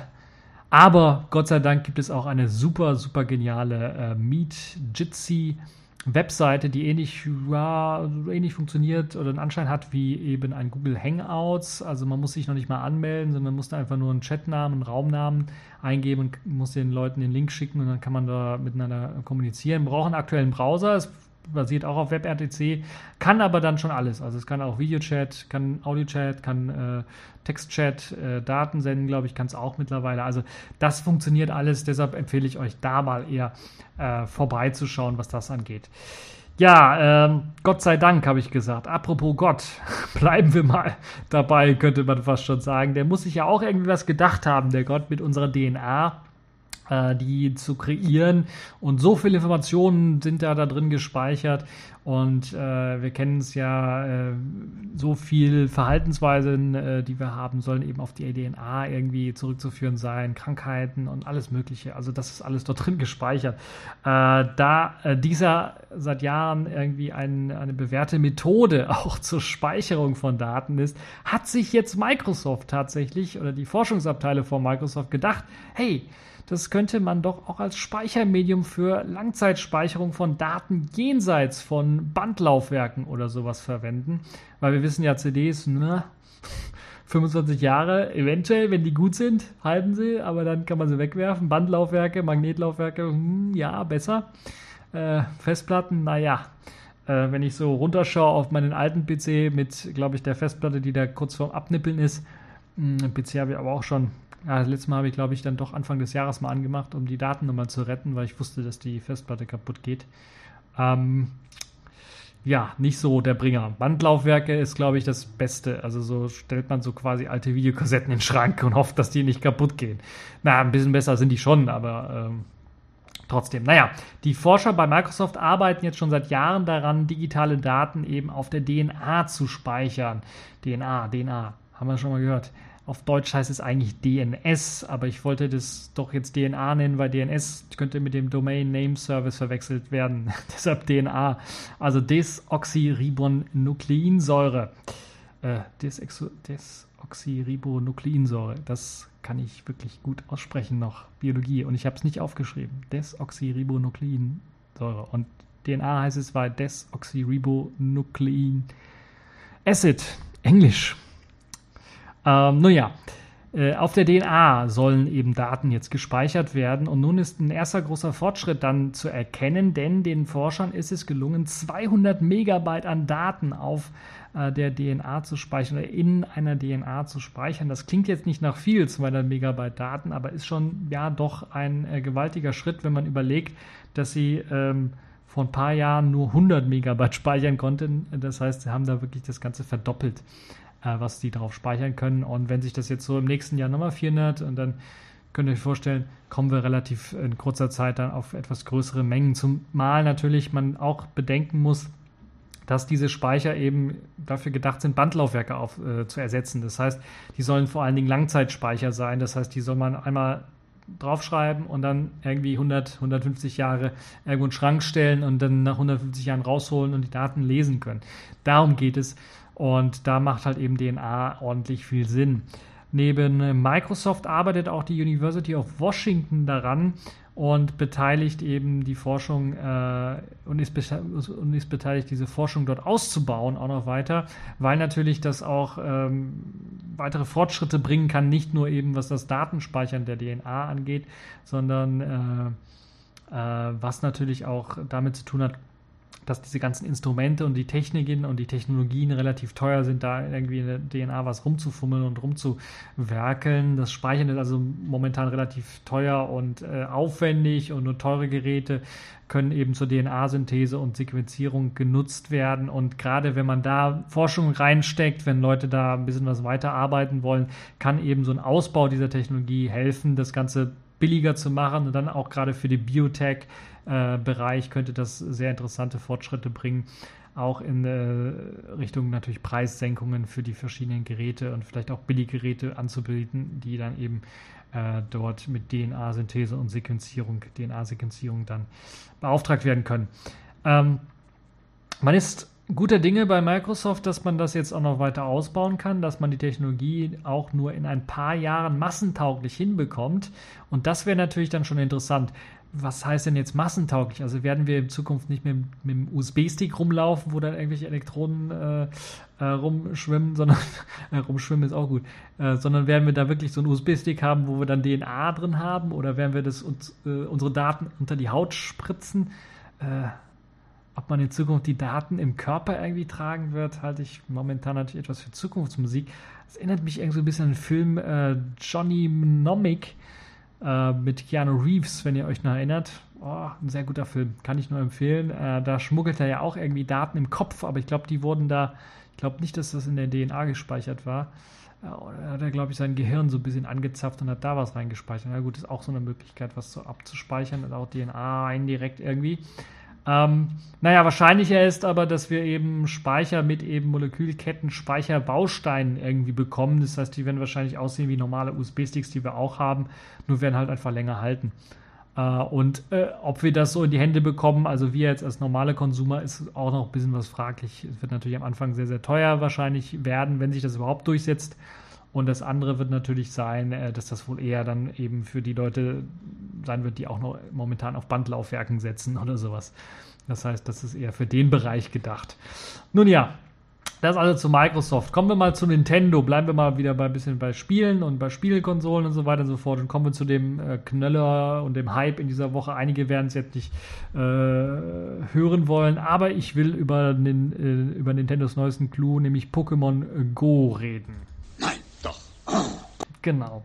aber Gott sei Dank gibt es auch eine super, super geniale äh, Meet Jitsi Webseite, die ähnlich, ja, ähnlich funktioniert oder einen Anschein hat wie eben ein Google Hangouts. Also man muss sich noch nicht mal anmelden, sondern muss da einfach nur einen Chatnamen, einen Raumnamen eingeben und muss den Leuten den Link schicken und dann kann man da miteinander kommunizieren. Man braucht einen aktuellen Browser. Es basiert auch auf WebRTC, kann aber dann schon alles. Also es kann auch Videochat, kann Audiochat, kann äh, Textchat, äh, Daten senden, glaube ich, kann es auch mittlerweile. Also das funktioniert alles, deshalb empfehle ich euch da mal eher äh, vorbeizuschauen, was das angeht. Ja, ähm, Gott sei Dank, habe ich gesagt. Apropos Gott, [LAUGHS] bleiben wir mal dabei, könnte man fast schon sagen. Der muss sich ja auch irgendwie was gedacht haben, der Gott mit unserer DNA die zu kreieren. Und so viele Informationen sind da, da drin gespeichert. Und äh, wir kennen es ja, äh, so viel Verhaltensweisen, äh, die wir haben, sollen eben auf die DNA irgendwie zurückzuführen sein, Krankheiten und alles Mögliche. Also das ist alles dort drin gespeichert. Äh, da äh, dieser seit Jahren irgendwie ein, eine bewährte Methode [LAUGHS] auch zur Speicherung von Daten ist, hat sich jetzt Microsoft tatsächlich oder die Forschungsabteile von Microsoft gedacht, hey, das könnte man doch auch als Speichermedium für Langzeitspeicherung von Daten jenseits von Bandlaufwerken oder sowas verwenden. Weil wir wissen ja, CDs, ne, [LAUGHS] 25 Jahre, eventuell, wenn die gut sind, halten sie, aber dann kann man sie wegwerfen. Bandlaufwerke, Magnetlaufwerke, hm, ja, besser. Äh, Festplatten, naja. Äh, wenn ich so runterschaue auf meinen alten PC mit, glaube ich, der Festplatte, die da kurz vorm Abnippeln ist, hm, PC habe ich aber auch schon ja, das letzte Mal habe ich, glaube ich, dann doch Anfang des Jahres mal angemacht, um die Daten nochmal zu retten, weil ich wusste, dass die Festplatte kaputt geht. Ähm, ja, nicht so der Bringer. Bandlaufwerke ist, glaube ich, das Beste. Also so stellt man so quasi alte Videokassetten in den Schrank und hofft, dass die nicht kaputt gehen. Na, ein bisschen besser sind die schon, aber ähm, trotzdem. Naja, die Forscher bei Microsoft arbeiten jetzt schon seit Jahren daran, digitale Daten eben auf der DNA zu speichern. DNA, DNA, haben wir schon mal gehört. Auf Deutsch heißt es eigentlich DNS, aber ich wollte das doch jetzt DNA nennen, weil DNS könnte mit dem Domain Name Service verwechselt werden. [LAUGHS] Deshalb DNA. Also Desoxyribonukleinsäure. Äh, Desoxyribonukleinsäure. Das kann ich wirklich gut aussprechen noch. Biologie. Und ich habe es nicht aufgeschrieben. Desoxyribonukleinsäure. Und DNA heißt es war Desoxyribonuklein Acid. Englisch. Ähm, nun ja, äh, auf der DNA sollen eben Daten jetzt gespeichert werden und nun ist ein erster großer Fortschritt dann zu erkennen, denn den Forschern ist es gelungen, 200 Megabyte an Daten auf äh, der DNA zu speichern oder in einer DNA zu speichern. Das klingt jetzt nicht nach viel, 200 Megabyte Daten, aber ist schon ja doch ein äh, gewaltiger Schritt, wenn man überlegt, dass sie ähm, vor ein paar Jahren nur 100 Megabyte [LAUGHS] speichern konnten. Das heißt, sie haben da wirklich das Ganze verdoppelt äh, was die darauf speichern können. Und wenn sich das jetzt so im nächsten Jahr nochmal 400 und dann könnt ihr euch vorstellen, kommen wir relativ in kurzer Zeit dann auf etwas größere Mengen. Zumal natürlich man auch bedenken muss, dass diese Speicher eben dafür gedacht sind, Bandlaufwerke auf, äh, zu ersetzen. Das heißt, die sollen vor allen Dingen Langzeitspeicher sein. Das heißt, die soll man einmal draufschreiben und dann irgendwie 100, 150 Jahre irgendwo in den Schrank stellen und dann nach 150 Jahren rausholen und die Daten lesen können. Darum geht es. Und da macht halt eben DNA ordentlich viel Sinn. Neben Microsoft arbeitet auch die University of Washington daran und beteiligt eben die Forschung äh, und, ist und, ist beteiligt, diese Forschung dort auszubauen, auch noch weiter, weil natürlich das auch ähm, weitere Fortschritte bringen kann, nicht nur eben was das Datenspeichern der DNA angeht, sondern äh, äh, was natürlich auch damit zu tun hat, dass diese ganzen Instrumente und die Techniken und die Technologien relativ teuer sind, da irgendwie in der DNA was rumzufummeln und rumzuwerkeln. Das Speichern ist also momentan relativ teuer und äh, aufwendig und nur teure Geräte können eben zur DNA-Synthese und Sequenzierung genutzt werden. Und gerade wenn man da Forschung reinsteckt, wenn Leute da ein bisschen was weiterarbeiten wollen, kann eben so ein Ausbau dieser Technologie helfen, das Ganze billiger zu machen und dann auch gerade für die Biotech äh, Bereich könnte das sehr interessante Fortschritte bringen. Auch in äh, Richtung natürlich Preissenkungen für die verschiedenen Geräte und vielleicht auch Billiggeräte anzubieten, die dann eben äh, dort mit DNA-Synthese und Sequenzierung, DNA-Sequenzierung dann beauftragt werden können. Ähm, man ist guter Dinge bei Microsoft, dass man das jetzt auch noch weiter ausbauen kann, dass man die Technologie auch nur in ein paar Jahren massentauglich hinbekommt. Und das wäre natürlich dann schon interessant was heißt denn jetzt massentauglich? Also werden wir in Zukunft nicht mehr mit, mit dem USB-Stick rumlaufen, wo dann irgendwelche Elektronen äh, äh, rumschwimmen, sondern [LAUGHS] äh, rumschwimmen ist auch gut, äh, sondern werden wir da wirklich so einen USB-Stick haben, wo wir dann DNA drin haben oder werden wir das uns, äh, unsere Daten unter die Haut spritzen? Äh, ob man in Zukunft die Daten im Körper irgendwie tragen wird, halte ich momentan natürlich etwas für Zukunftsmusik. Das erinnert mich irgendwie so ein bisschen an den Film Johnny Mnemonic äh, mit Keanu Reeves, wenn ihr euch noch erinnert. Oh, ein sehr guter Film, kann ich nur empfehlen. Äh, da schmuggelt er ja auch irgendwie Daten im Kopf, aber ich glaube, die wurden da, ich glaube nicht, dass das in der DNA gespeichert war. Äh, oder hat er, glaube ich, sein Gehirn so ein bisschen angezapft und hat da was reingespeichert. Na gut, ist auch so eine Möglichkeit, was so abzuspeichern und auch DNA indirekt irgendwie. Ähm, naja, wahrscheinlicher ist aber, dass wir eben Speicher mit eben Molekülketten, Speicherbausteinen irgendwie bekommen. Das heißt, die werden wahrscheinlich aussehen wie normale USB-Sticks, die wir auch haben, nur werden halt einfach länger halten. Äh, und äh, ob wir das so in die Hände bekommen, also wir jetzt als normale Konsumer, ist auch noch ein bisschen was fraglich. Es wird natürlich am Anfang sehr, sehr teuer wahrscheinlich werden, wenn sich das überhaupt durchsetzt. Und das andere wird natürlich sein, äh, dass das wohl eher dann eben für die Leute sein wird, die auch noch momentan auf Bandlaufwerken setzen [LAUGHS] oder sowas. Das heißt, das ist eher für den Bereich gedacht. Nun ja, das also zu Microsoft. Kommen wir mal zu Nintendo. Bleiben wir mal wieder bei ein bisschen bei Spielen und bei Spielkonsolen und so weiter und so fort. Und kommen wir zu dem äh, Knöller und dem Hype in dieser Woche. Einige werden es jetzt nicht äh, hören wollen, aber ich will über, den, äh, über Nintendos neuesten Clou, nämlich Pokémon Go, reden. Genau.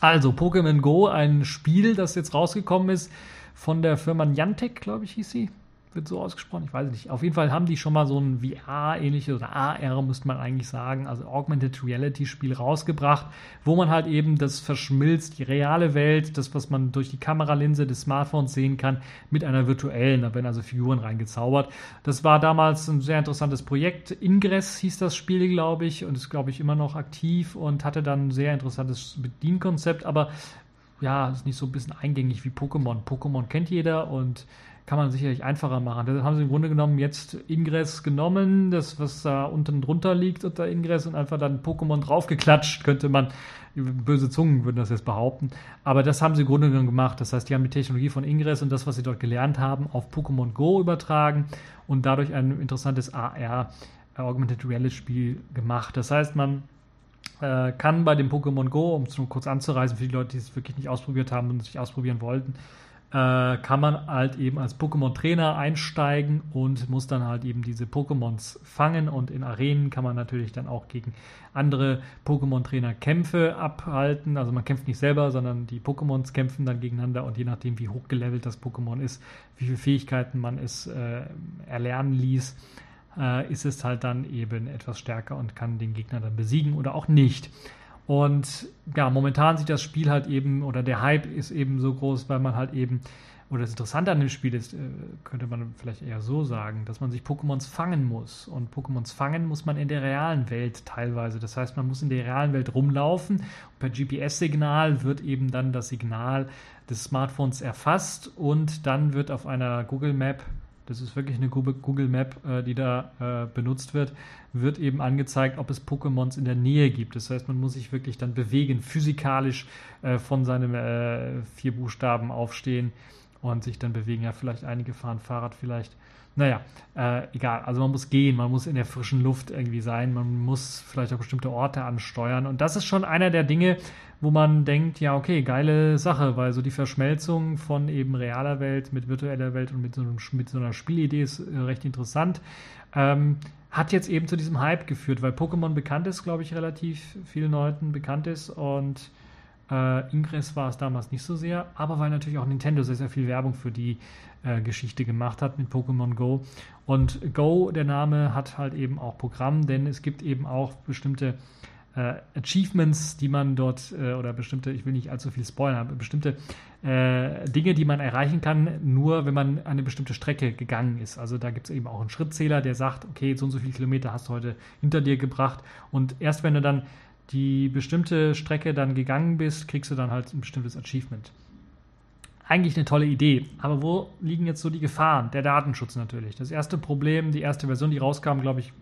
Also Pokémon Go, ein Spiel, das jetzt rausgekommen ist von der Firma Niantic, glaube ich, hieß sie wird so ausgesprochen, ich weiß nicht. Auf jeden Fall haben die schon mal so ein VR-ähnliches oder AR, müsste man eigentlich sagen, also Augmented Reality-Spiel rausgebracht, wo man halt eben das verschmilzt, die reale Welt, das, was man durch die Kameralinse des Smartphones sehen kann, mit einer virtuellen. Da werden also Figuren reingezaubert. Das war damals ein sehr interessantes Projekt. Ingress hieß das Spiel, glaube ich, und ist, glaube ich, immer noch aktiv und hatte dann ein sehr interessantes Bedienkonzept, aber ja, ist nicht so ein bisschen eingängig wie Pokémon. Pokémon kennt jeder und kann man sicherlich einfacher machen. Da haben sie im Grunde genommen jetzt Ingress genommen, das, was da unten drunter liegt unter Ingress und einfach dann Pokémon draufgeklatscht, könnte man, böse Zungen würden das jetzt behaupten. Aber das haben sie im Grunde genommen gemacht. Das heißt, die haben die Technologie von Ingress und das, was sie dort gelernt haben, auf Pokémon Go übertragen und dadurch ein interessantes AR, Augmented Reality Spiel gemacht. Das heißt, man äh, kann bei dem Pokémon Go, um es nur kurz anzureisen, für die Leute, die es wirklich nicht ausprobiert haben und sich ausprobieren wollten, äh, kann man halt eben als Pokémon-Trainer einsteigen und muss dann halt eben diese Pokémons fangen und in Arenen kann man natürlich dann auch gegen andere Pokémon-Trainer Kämpfe abhalten. Also man kämpft nicht selber, sondern die Pokémons kämpfen dann gegeneinander und je nachdem, wie hochgelevelt das Pokémon ist, wie viele Fähigkeiten man es äh, erlernen ließ, äh, ist es halt dann eben etwas stärker und kann den Gegner dann besiegen oder auch nicht. Und ja, momentan sieht das Spiel halt eben, oder der Hype ist eben so groß, weil man halt eben oder das Interessante an dem Spiel ist, äh, könnte man vielleicht eher so sagen, dass man sich Pokémons fangen muss. Und Pokémons fangen muss man in der realen Welt teilweise. Das heißt, man muss in der realen Welt rumlaufen. Und per GPS-Signal wird eben dann das Signal des Smartphones erfasst und dann wird auf einer Google Map das ist wirklich eine Google Map, äh, die da äh, benutzt wird, wird eben angezeigt, ob es Pokémons in der Nähe gibt. Das heißt, man muss sich wirklich dann bewegen, physikalisch äh, von seinem vier Buchstaben aufstehen und sich dann bewegen. Ja, vielleicht einige fahren Fahrrad, vielleicht. Naja, äh, egal. Also man muss gehen, man muss in der frischen Luft irgendwie sein, man muss vielleicht auch bestimmte Orte ansteuern. Und das ist schon einer der Dinge, wo man denkt, ja, okay, geile Sache, weil so die Verschmelzung von eben realer Welt mit virtueller Welt und mit so, einem, mit so einer Spielidee ist äh, recht interessant. Ähm, hat jetzt eben zu diesem Hype geführt, weil Pokémon bekannt ist, glaube ich, relativ vielen Leuten bekannt ist und äh, Ingress war es damals nicht so sehr, aber weil natürlich auch Nintendo sehr, sehr viel Werbung für die äh, Geschichte gemacht hat mit Pokémon Go. Und Go, der Name, hat halt eben auch Programm, denn es gibt eben auch bestimmte äh, Achievements, die man dort äh, oder bestimmte, ich will nicht allzu viel spoilern, aber bestimmte äh, Dinge, die man erreichen kann, nur wenn man eine bestimmte Strecke gegangen ist. Also da gibt es eben auch einen Schrittzähler, der sagt, okay, so und so viele Kilometer hast du heute hinter dir gebracht und erst wenn du dann die bestimmte Strecke dann gegangen bist, kriegst du dann halt ein bestimmtes Achievement. Eigentlich eine tolle Idee, aber wo liegen jetzt so die Gefahren? Der Datenschutz natürlich. Das erste Problem, die erste Version, die rauskam, glaube ich,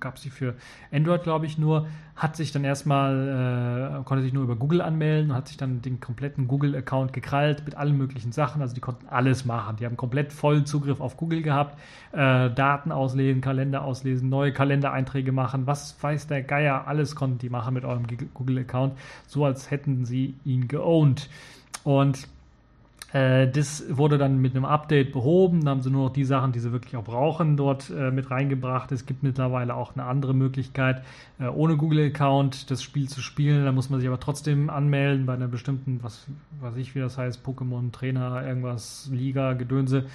gab sie für Android, glaube ich, nur, hat sich dann erstmal, äh, konnte sich nur über Google anmelden und hat sich dann den kompletten Google-Account gekrallt mit allen möglichen Sachen. Also die konnten alles machen. Die haben komplett vollen Zugriff auf Google gehabt, äh, Daten auslesen, Kalender auslesen, neue Kalendereinträge machen, was weiß der Geier, alles konnten die machen mit eurem Google-Account, so als hätten sie ihn geowned. Und äh, das wurde dann mit einem Update behoben. Da haben sie nur noch die Sachen, die sie wirklich auch brauchen, dort äh, mit reingebracht. Es gibt mittlerweile auch eine andere Möglichkeit, äh, ohne Google-Account das Spiel zu spielen. Da muss man sich aber trotzdem anmelden bei einer bestimmten, was weiß ich, wie das heißt, Pokémon, Trainer, irgendwas, Liga, Gedönse.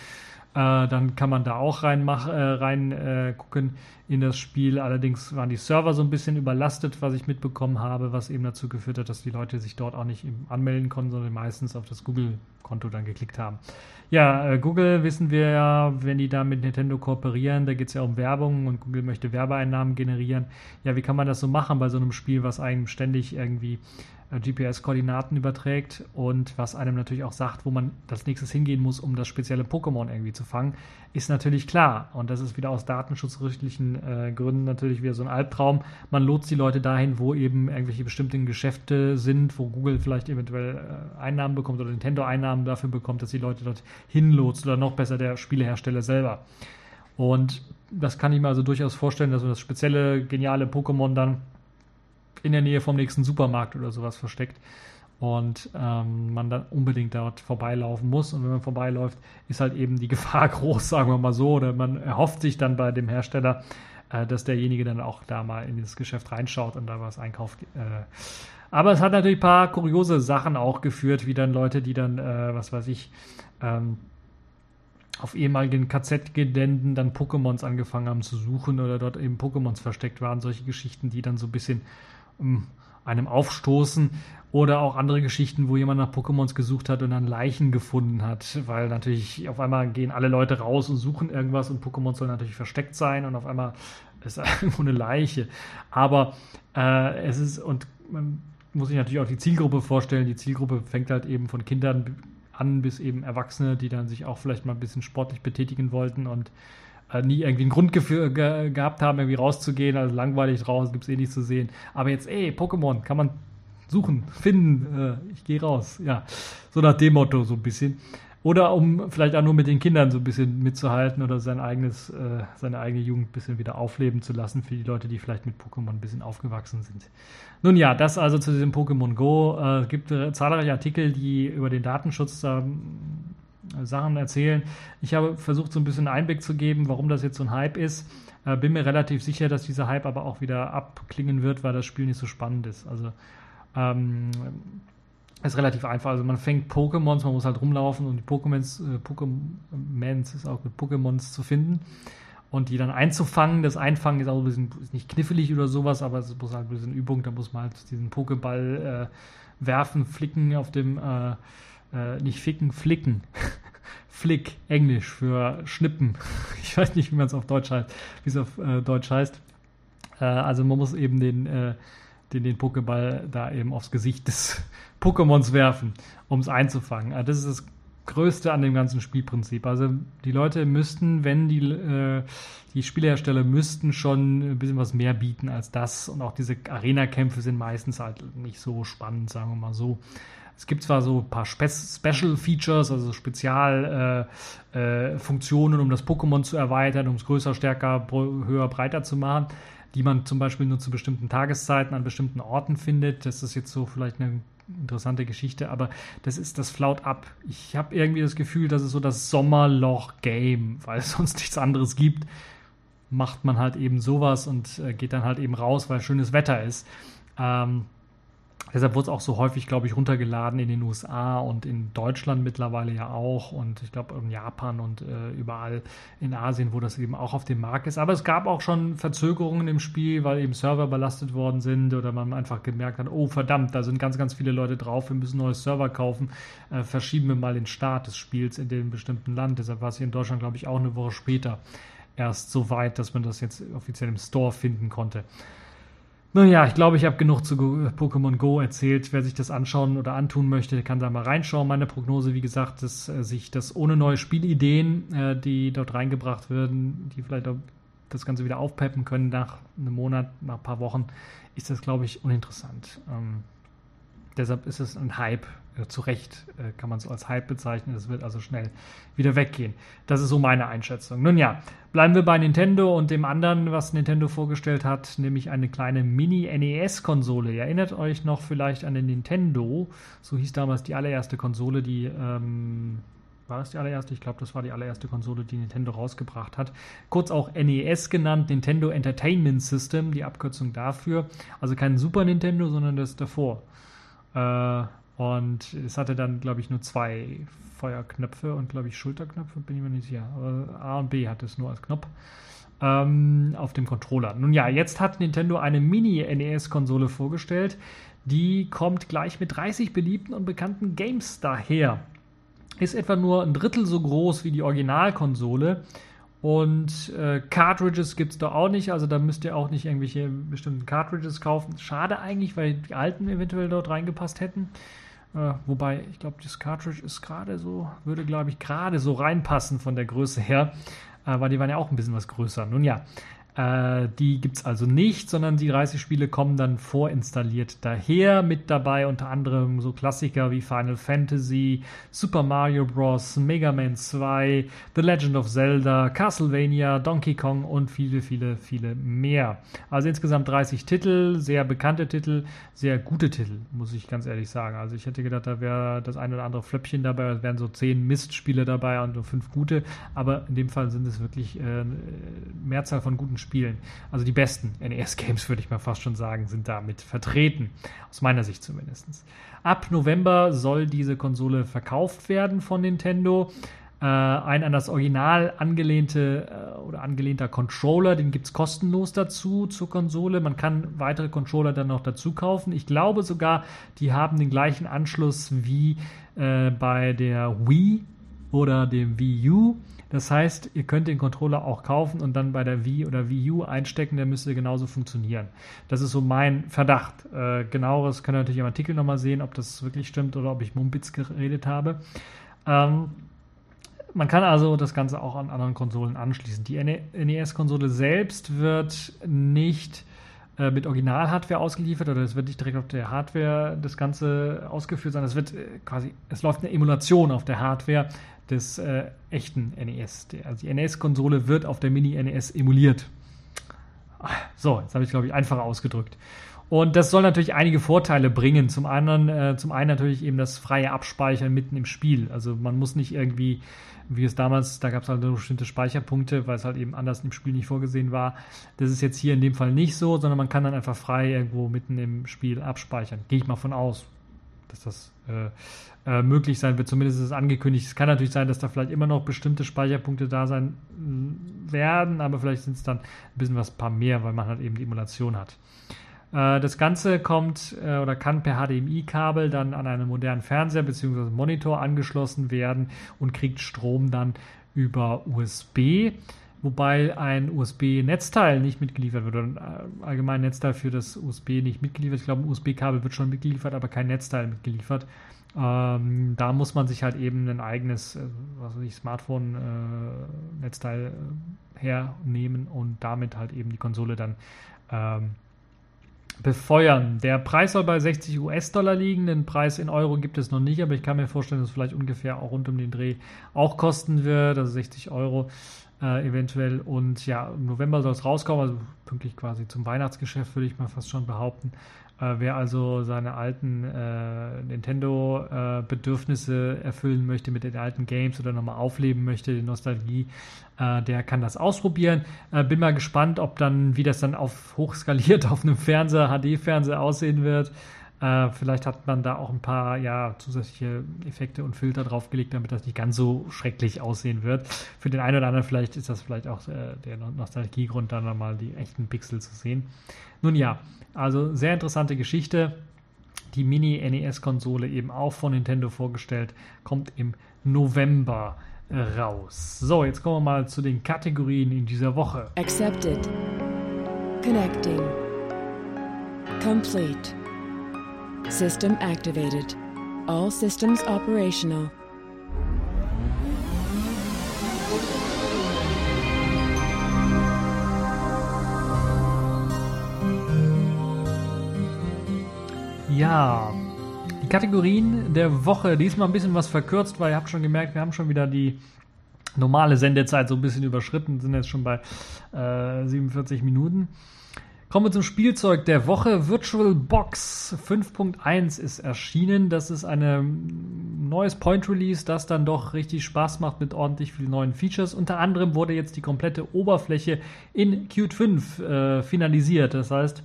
Äh, dann kann man da auch rein, mach, äh, rein äh, gucken in das Spiel. Allerdings waren die Server so ein bisschen überlastet, was ich mitbekommen habe, was eben dazu geführt hat, dass die Leute sich dort auch nicht anmelden konnten, sondern meistens auf das Google-Konto dann geklickt haben. Ja, äh, Google wissen wir ja, wenn die da mit Nintendo kooperieren, da geht es ja um Werbung und Google möchte Werbeeinnahmen generieren. Ja, wie kann man das so machen bei so einem Spiel, was einem ständig irgendwie äh, GPS-Koordinaten überträgt und was einem natürlich auch sagt, wo man das nächstes hingehen muss, um das spezielle Pokémon irgendwie zu fangen, ist natürlich klar. Und das ist wieder aus datenschutzrechtlichen äh, Gründen natürlich wieder so ein Albtraum. Man lotst die Leute dahin, wo eben irgendwelche bestimmten Geschäfte sind, wo Google vielleicht eventuell äh, Einnahmen bekommt oder Nintendo Einnahmen dafür bekommt, dass die Leute dort hinlotst oder noch besser der Spielehersteller selber. Und das kann ich mir also durchaus vorstellen, dass man das spezielle, geniale Pokémon dann in der Nähe vom nächsten Supermarkt oder sowas versteckt und ähm, man dann unbedingt dort vorbeilaufen muss. Und wenn man vorbeiläuft, ist halt eben die [LAUGHS] Gefahr groß, sagen wir mal so, oder man erhofft sich dann bei dem Hersteller, dass derjenige dann auch da mal in das Geschäft reinschaut und da was einkauft. Äh, aber es hat natürlich ein paar kuriose Sachen auch geführt, wie dann Leute, die dann, äh, was weiß ich, ähm, auf ehemaligen KZ-Geländen dann Pokémons angefangen haben zu suchen oder dort eben Pokémons versteckt waren. Solche Geschichten, die dann so ein bisschen um, einem aufstoßen. Oder auch andere Geschichten, wo jemand nach Pokémons gesucht hat und dann Leichen gefunden hat, weil natürlich auf einmal gehen alle Leute raus und suchen irgendwas und Pokémon soll natürlich versteckt sein und auf einmal ist [LAUGHS] irgendwo eine Leiche. Aber äh, es ist, und man muss sich natürlich auch die Zielgruppe vorstellen. Die Zielgruppe fängt halt eben von Kindern an bis eben Erwachsene, die dann sich auch vielleicht mal ein bisschen sportlich betätigen wollten und äh, nie irgendwie einen Grund ge gehabt haben, irgendwie rauszugehen. Also langweilig draußen, gibt es eh nichts zu sehen. Aber jetzt, ey, Pokémon, kann man suchen, finden, äh, ich gehe raus. Ja, so nach dem Motto so ein bisschen. Oder um vielleicht auch nur mit den Kindern so ein bisschen mitzuhalten oder sein eigenes, äh, seine eigene Jugend ein bisschen wieder aufleben zu lassen für die Leute, die vielleicht mit Pokémon ein bisschen aufgewachsen sind. Nun ja, das also zu diesem Pokémon Go. Es äh, gibt äh, zahlreiche Artikel, die über den Datenschutz ähm, Sachen erzählen. Ich habe versucht, so ein bisschen Einblick zu geben, warum das jetzt so ein Hype ist. Äh, bin mir relativ sicher, dass dieser Hype aber auch wieder abklingen wird, weil das Spiel nicht so spannend ist. Also ähm, ist relativ einfach. Also man fängt Pokémons, man muss halt rumlaufen und die Pokémons, äh, Pokémons ist auch mit Pokémons zu finden und die dann einzufangen. Das Einfangen ist auch ein bisschen ist nicht knifflig oder sowas, aber es muss halt ein bisschen Übung. Da muss man halt diesen Pokéball äh, werfen, flicken auf dem, äh, äh nicht ficken, flicken. [LAUGHS] Flick, Englisch für Schnippen. [LAUGHS] Ich weiß nicht, wie man es auf Deutsch heißt, wie es auf äh, Deutsch heißt. Äh, also man muss eben den, äh, den, den Pokéball da eben aufs Gesicht des [LAUGHS] Pokémons werfen, um es einzufangen. Also das ist das Größte an dem ganzen Spielprinzip. Also die Leute müssten, wenn die, äh, die Spielehersteller müssten schon ein bisschen was mehr bieten als das. Und auch diese Arena-Kämpfe sind meistens halt nicht so spannend, sagen wir mal so. Es gibt zwar so ein paar Spe Special Features, also Spezialfunktionen, äh, äh, um das Pokémon zu erweitern, um es größer, stärker, höher, breiter zu machen, die man zum Beispiel nur zu bestimmten Tageszeiten an bestimmten Orten findet. Das ist jetzt so vielleicht eine interessante Geschichte, aber das ist das flaut ab. Ich habe irgendwie das Gefühl, das ist so das Sommerloch-Game, weil es [LAUGHS] sonst nichts anderes gibt. Macht man halt eben sowas und äh, geht dann halt eben raus, weil schönes Wetter ist. Ähm, Deshalb wurde es auch so häufig, glaube ich, runtergeladen in den USA und in Deutschland mittlerweile ja auch und ich glaube in Japan und äh, überall in Asien, wo das eben auch auf dem Markt ist. Aber es gab auch schon Verzögerungen im Spiel, weil eben Server belastet worden sind oder man einfach gemerkt hat, oh verdammt, da sind ganz, ganz viele Leute drauf, wir müssen neue Server kaufen, äh, verschieben wir mal den Start des Spiels in dem bestimmten Land. Deshalb war es hier in Deutschland, glaube ich, auch eine Woche später erst so weit, dass man das jetzt offiziell im Store finden konnte. Naja, ich glaube, ich habe genug zu Pokémon Go erzählt. Wer sich das anschauen oder antun möchte, kann da mal reinschauen. Meine Prognose, wie gesagt, dass äh, sich das ohne neue Spielideen, äh, die dort reingebracht werden, die vielleicht das Ganze wieder aufpeppen können nach einem Monat, nach ein paar Wochen, ist das, glaube ich, uninteressant. Ähm, deshalb ist es ein Hype äh, zu Recht äh, kann man es als Hype bezeichnen. Es wird also schnell wieder weggehen. Das ist so meine Einschätzung. Nun ja, bleiben wir bei Nintendo und dem anderen, was Nintendo vorgestellt hat, nämlich eine kleine Mini-NES-Konsole. Ihr erinnert euch noch vielleicht an den Nintendo. So hieß damals die allererste Konsole, die. Ähm, war das die allererste? Ich glaube, das war die allererste Konsole, die Nintendo rausgebracht hat. Kurz auch NES genannt, Nintendo Entertainment System, die Abkürzung dafür. Also kein Super Nintendo, sondern das davor. Äh, und es hatte dann, glaube ich, nur zwei Feuerknöpfe und, glaube ich, Schulterknöpfe, bin ich mir nicht sicher. Aber A und B hat es nur als Knopf ähm, auf dem Controller. Nun ja, jetzt hat Nintendo eine Mini-NES-Konsole vorgestellt. Die kommt gleich mit 30 beliebten und bekannten Games daher. Ist etwa nur ein Drittel so groß wie die Originalkonsole und äh, Cartridges gibt es da auch nicht, also da müsst ihr auch nicht irgendwelche bestimmten Cartridges kaufen. Schade eigentlich, weil die alten eventuell dort reingepasst hätten. Äh, wobei, ich glaube, das Cartridge ist gerade so, würde glaube ich gerade so reinpassen von der Größe her, äh, weil die waren ja auch ein bisschen was größer. Nun ja, äh, die gibt es also nicht, sondern die 30 Spiele kommen dann vorinstalliert daher. Mit dabei unter anderem so Klassiker wie Final Fantasy, Super Mario Bros., Mega Man 2, The Legend of Zelda, Castlevania, Donkey Kong und viele, viele, viele mehr. Also insgesamt 30 Titel, sehr bekannte Titel, sehr gute Titel, muss ich ganz ehrlich sagen. Also ich hätte gedacht, da wäre das ein oder andere Flöppchen dabei, es wären so 10 Mistspiele dabei und nur 5 gute, aber in dem Fall sind es wirklich äh, Mehrzahl von guten Spielen. Also die besten NES-Games, [LAUGHS] würde ich mal fast schon sagen, sind damit vertreten. Aus meiner Sicht zumindest. Ab November soll diese Konsole verkauft werden von Nintendo. Äh, ein an das Original angelehnte äh, oder angelehnter Controller, den gibt es kostenlos dazu zur Konsole. Man kann weitere Controller dann noch dazu kaufen. Ich glaube sogar, die haben den gleichen Anschluss wie äh, bei der Wii oder dem Wii U. Das heißt, ihr könnt den Controller auch kaufen und dann bei der Wii oder Wii U einstecken, der müsste genauso funktionieren. Das ist so mein Verdacht. Äh, genaueres könnt ihr natürlich im Artikel nochmal sehen, ob das wirklich stimmt oder ob ich Mumpitz geredet habe. Ähm, man kann also das Ganze auch an anderen Konsolen anschließen. Die NES-Konsole selbst wird nicht äh, mit Original-Hardware ausgeliefert oder es wird nicht direkt auf der Hardware das Ganze ausgeführt, sondern es wird äh, quasi, es läuft eine Emulation auf der Hardware des äh, echten NES. Also die NES-Konsole wird auf der Mini-NES emuliert. So, jetzt habe ich, glaube ich, einfacher ausgedrückt. Und das soll natürlich einige Vorteile bringen. Zum anderen, äh, zum einen natürlich eben das freie Abspeichern mitten im Spiel. Also man muss nicht irgendwie, wie es damals, da gab es halt bestimmte Speicherpunkte, weil es halt eben anders im Spiel nicht vorgesehen war. Das ist jetzt hier in dem Fall nicht so, sondern man kann dann einfach frei irgendwo mitten im Spiel abspeichern. Gehe ich mal von aus dass das äh, äh, möglich sein wird. Zumindest ist es angekündigt. Es kann natürlich sein, dass da vielleicht immer noch bestimmte Speicherpunkte da sein mm, werden, aber vielleicht sind es dann ein bisschen was paar mehr, weil man halt eben die Emulation hat. Äh, das Ganze kommt äh, oder kann per HDMI-Kabel dann an einen modernen Fernseher bzw. Monitor angeschlossen werden und kriegt Strom dann über USB wobei ein USB-Netzteil nicht mitgeliefert wird oder ein äh, allgemein Netzteil für das USB nicht mitgeliefert. Ich glaube, ein USB-Kabel wird schon mitgeliefert, aber kein Netzteil mitgeliefert. Ähm, da muss man sich halt eben ein eigenes, äh, was weiß ich, Smartphone-Netzteil äh, hernehmen und damit halt eben die Konsole dann ähm, befeuern. Der Preis soll bei 60 US-Dollar liegen. Den Preis in Euro gibt es noch nicht, aber ich kann mir vorstellen, dass es vielleicht ungefähr auch rund um den Dreh auch kosten wird, also 60 Euro äh, eventuell. Und ja, im November soll es rauskommen, also pünktlich quasi zum Weihnachtsgeschäft, würde ich mal fast schon behaupten. Äh, wer also seine alten äh, Nintendo-Bedürfnisse erfüllen möchte mit den alten Games oder nochmal aufleben möchte, die Nostalgie, äh, der kann das ausprobieren. Äh, bin mal gespannt, ob dann, wie das dann auf hochskaliert [LAUGHS] auf einem Fernseher, HD-Fernseher aussehen wird. Äh, vielleicht hat man da auch ein paar ja, zusätzliche Effekte und Filter draufgelegt, damit das nicht ganz so schrecklich aussehen wird. Für den einen oder anderen vielleicht ist das vielleicht auch äh, der Nostalgiegrund, dann nochmal die echten Pixel zu sehen. Nun ja, also sehr interessante Geschichte. Die Mini-NES-Konsole eben auch von Nintendo vorgestellt, kommt im November raus. So, jetzt kommen wir mal zu den Kategorien in dieser Woche. Accepted. Connecting. Complete. System activated. All systems operational. Ja, die Kategorien der Woche, diesmal ein bisschen was verkürzt, weil ihr habt schon gemerkt, wir haben schon wieder die normale Sendezeit so ein bisschen überschritten, sind jetzt schon bei äh, 47 Minuten. Kommen wir zum Spielzeug der Woche. Virtual Box 5.1 ist erschienen. Das ist ein neues Point Release, das dann doch richtig Spaß macht mit ordentlich vielen neuen Features. Unter anderem wurde jetzt die komplette Oberfläche in Qt 5 äh, finalisiert. Das heißt,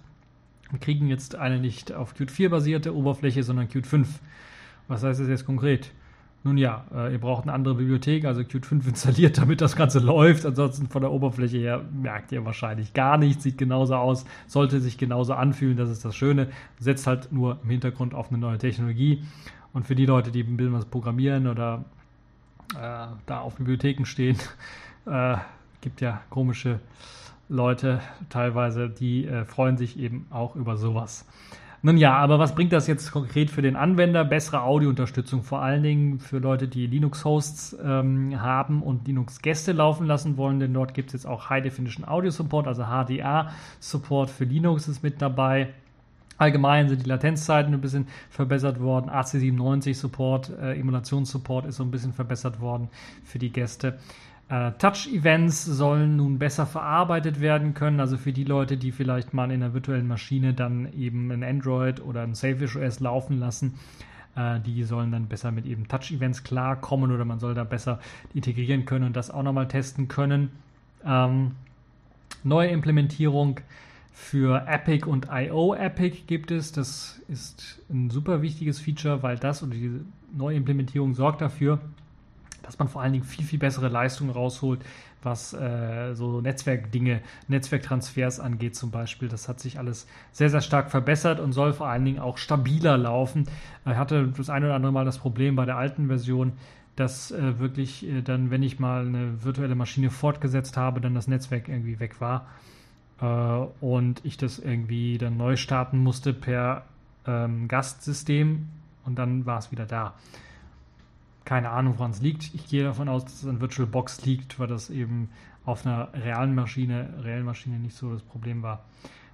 wir kriegen jetzt eine nicht auf Qt 4 basierte Oberfläche, sondern Qt 5. Was heißt das jetzt konkret? Nun ja, äh, ihr braucht eine andere Bibliothek, also Qt 5 [LAUGHS] installiert, damit das Ganze läuft. Ansonsten von der Oberfläche her merkt ihr wahrscheinlich gar nichts. Sieht genauso aus, sollte sich genauso anfühlen. Das ist das Schöne. Setzt halt nur im Hintergrund auf eine neue Technologie. Und für die Leute, die ein bisschen was programmieren oder äh, da auf Bibliotheken stehen, [LAUGHS] äh, gibt ja komische Leute teilweise, die äh, freuen sich eben auch über sowas. Nun ja, aber was bringt das jetzt konkret für den Anwender? Bessere Audiounterstützung, vor allen Dingen für Leute, die Linux-Hosts ähm, haben und Linux-Gäste laufen lassen wollen, denn dort gibt es jetzt auch High Definition Audio Support, also HDA-Support für Linux ist mit dabei. Allgemein sind die Latenzzeiten ein bisschen verbessert worden. AC97 Support, äh, Emulationssupport ist so ein bisschen verbessert worden für die Gäste. Äh, Touch-Events sollen nun besser verarbeitet werden können, also für die Leute, die vielleicht mal in einer virtuellen Maschine dann eben ein Android oder ein Selfish OS laufen lassen. Äh, die sollen dann besser mit eben Touch-Events klarkommen oder man soll da besser integrieren können und das auch nochmal testen können. Ähm, neue Implementierung für Epic und IO Epic gibt es. Das ist ein super wichtiges Feature, weil das und die neue Implementierung sorgt dafür, dass man vor allen Dingen viel, viel bessere Leistungen rausholt, was äh, so Netzwerkdinge, Netzwerktransfers angeht zum Beispiel. Das hat sich alles sehr, sehr stark verbessert und soll vor allen Dingen auch stabiler laufen. Ich hatte das eine oder andere Mal das Problem bei der alten Version, dass äh, wirklich äh, dann, wenn ich mal eine virtuelle Maschine fortgesetzt habe, dann das Netzwerk irgendwie weg war äh, und ich das irgendwie dann neu starten musste per ähm, Gastsystem und dann war es wieder da keine Ahnung, woran es liegt. Ich gehe davon aus, dass es an VirtualBox liegt, weil das eben auf einer realen Maschine, reellen Maschine nicht so das Problem war.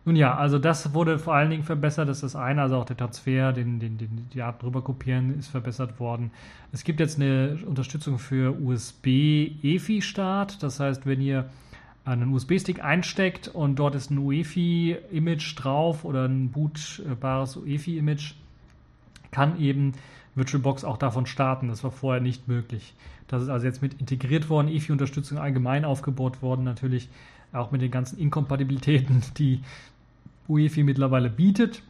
Nun ja, also das wurde vor allen Dingen verbessert. Das ist das eine, also auch der Transfer, den, den, den, die Art drüber kopieren ist verbessert worden. Es gibt jetzt eine Unterstützung für USB-EFI-Start. Das heißt, wenn ihr einen USB-Stick einsteckt und dort ist ein UEFI-Image drauf oder ein bootbares UEFI-Image, kann eben VirtualBox auch davon starten. Das war vorher nicht möglich. Das ist also jetzt mit integriert worden, EFI-Unterstützung allgemein aufgebaut worden, natürlich auch mit den ganzen Inkompatibilitäten, [LAUGHS] die UEFI mittlerweile bietet.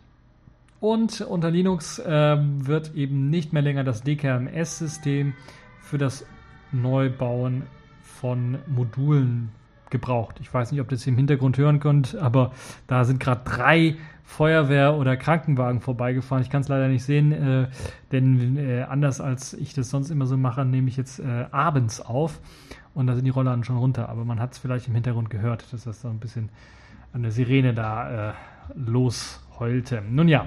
Und unter Linux äh, wird eben nicht mehr länger das DKMS-System für das Neubauen von Modulen gebraucht. Ich weiß nicht, ob ihr das im Hintergrund hören könnt, aber da sind gerade drei Feuerwehr- oder Krankenwagen vorbeigefahren. Ich kann es leider nicht sehen, äh, denn äh, anders als ich das sonst immer so mache, nehme ich jetzt äh, abends auf und da sind die Rollern schon runter. Aber man hat es vielleicht im Hintergrund gehört, dass das so ein bisschen eine Sirene da äh, losheulte. Nun ja,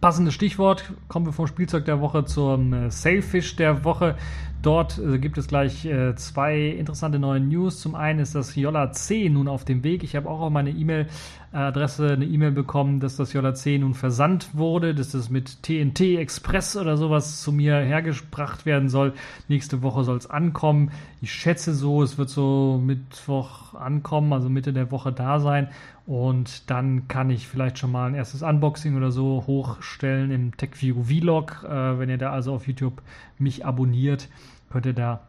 passendes Stichwort. Kommen wir vom Spielzeug der Woche zum äh, Sailfish der Woche. Dort äh, gibt es gleich äh, zwei interessante neue News. Zum einen ist das Jolla C nun auf dem Weg. Ich habe auch auf meine E-Mail-Adresse eine E-Mail bekommen, dass das Jolla C nun versandt wurde, dass das mit TNT Express oder sowas zu mir hergebracht werden soll. Nächste Woche soll es ankommen. Ich schätze so, es wird so Mittwoch ankommen, also Mitte der Woche da sein. Und dann kann ich vielleicht schon mal ein erstes Unboxing oder so hochstellen im TechView Vlog. Äh, wenn ihr da also auf YouTube mich abonniert, könnt ihr da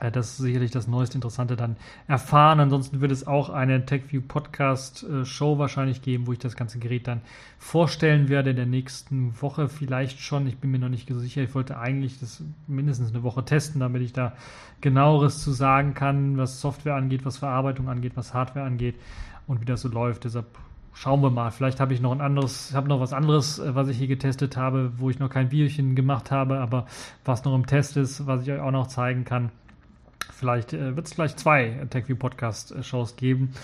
äh, das sicherlich das neueste Interessante dann erfahren. Ansonsten wird es auch eine TechView Podcast äh, Show wahrscheinlich geben, wo ich das ganze Gerät dann vorstellen werde in der nächsten Woche vielleicht schon. Ich bin mir noch nicht so sicher. Ich wollte eigentlich das mindestens eine Woche testen, damit ich da genaueres zu sagen kann, was Software angeht, was Verarbeitung angeht, was Hardware angeht und wie das so läuft. Deshalb schauen wir mal. Vielleicht habe ich noch ein anderes, habe noch was anderes, äh, was ich hier getestet habe, wo ich noch kein Videochen gemacht habe, aber was noch im Test ist, was ich euch auch noch zeigen kann. Vielleicht äh, wird es gleich zwei TechView Podcast Shows geben.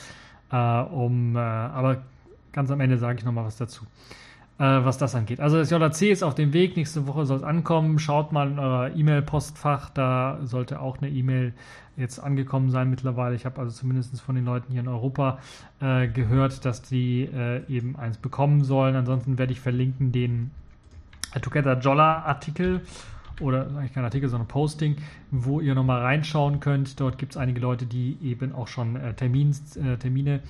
Äh, um, äh, aber ganz am Ende sage ich noch mal was dazu. Äh, was das angeht. Also das JC ist auf dem Weg, nächste Woche soll es ankommen. Schaut mal in euer E-Mail-Postfach, da sollte auch eine E-Mail jetzt angekommen sein mittlerweile. Ich habe also zumindest von den Leuten hier in Europa äh, gehört, dass die äh, eben eins bekommen sollen. Ansonsten werde ich verlinken den Together Jolla Artikel oder eigentlich kein Artikel, sondern Posting, wo ihr nochmal reinschauen könnt. Dort gibt es einige Leute, die eben auch schon äh, Termin, äh, Termine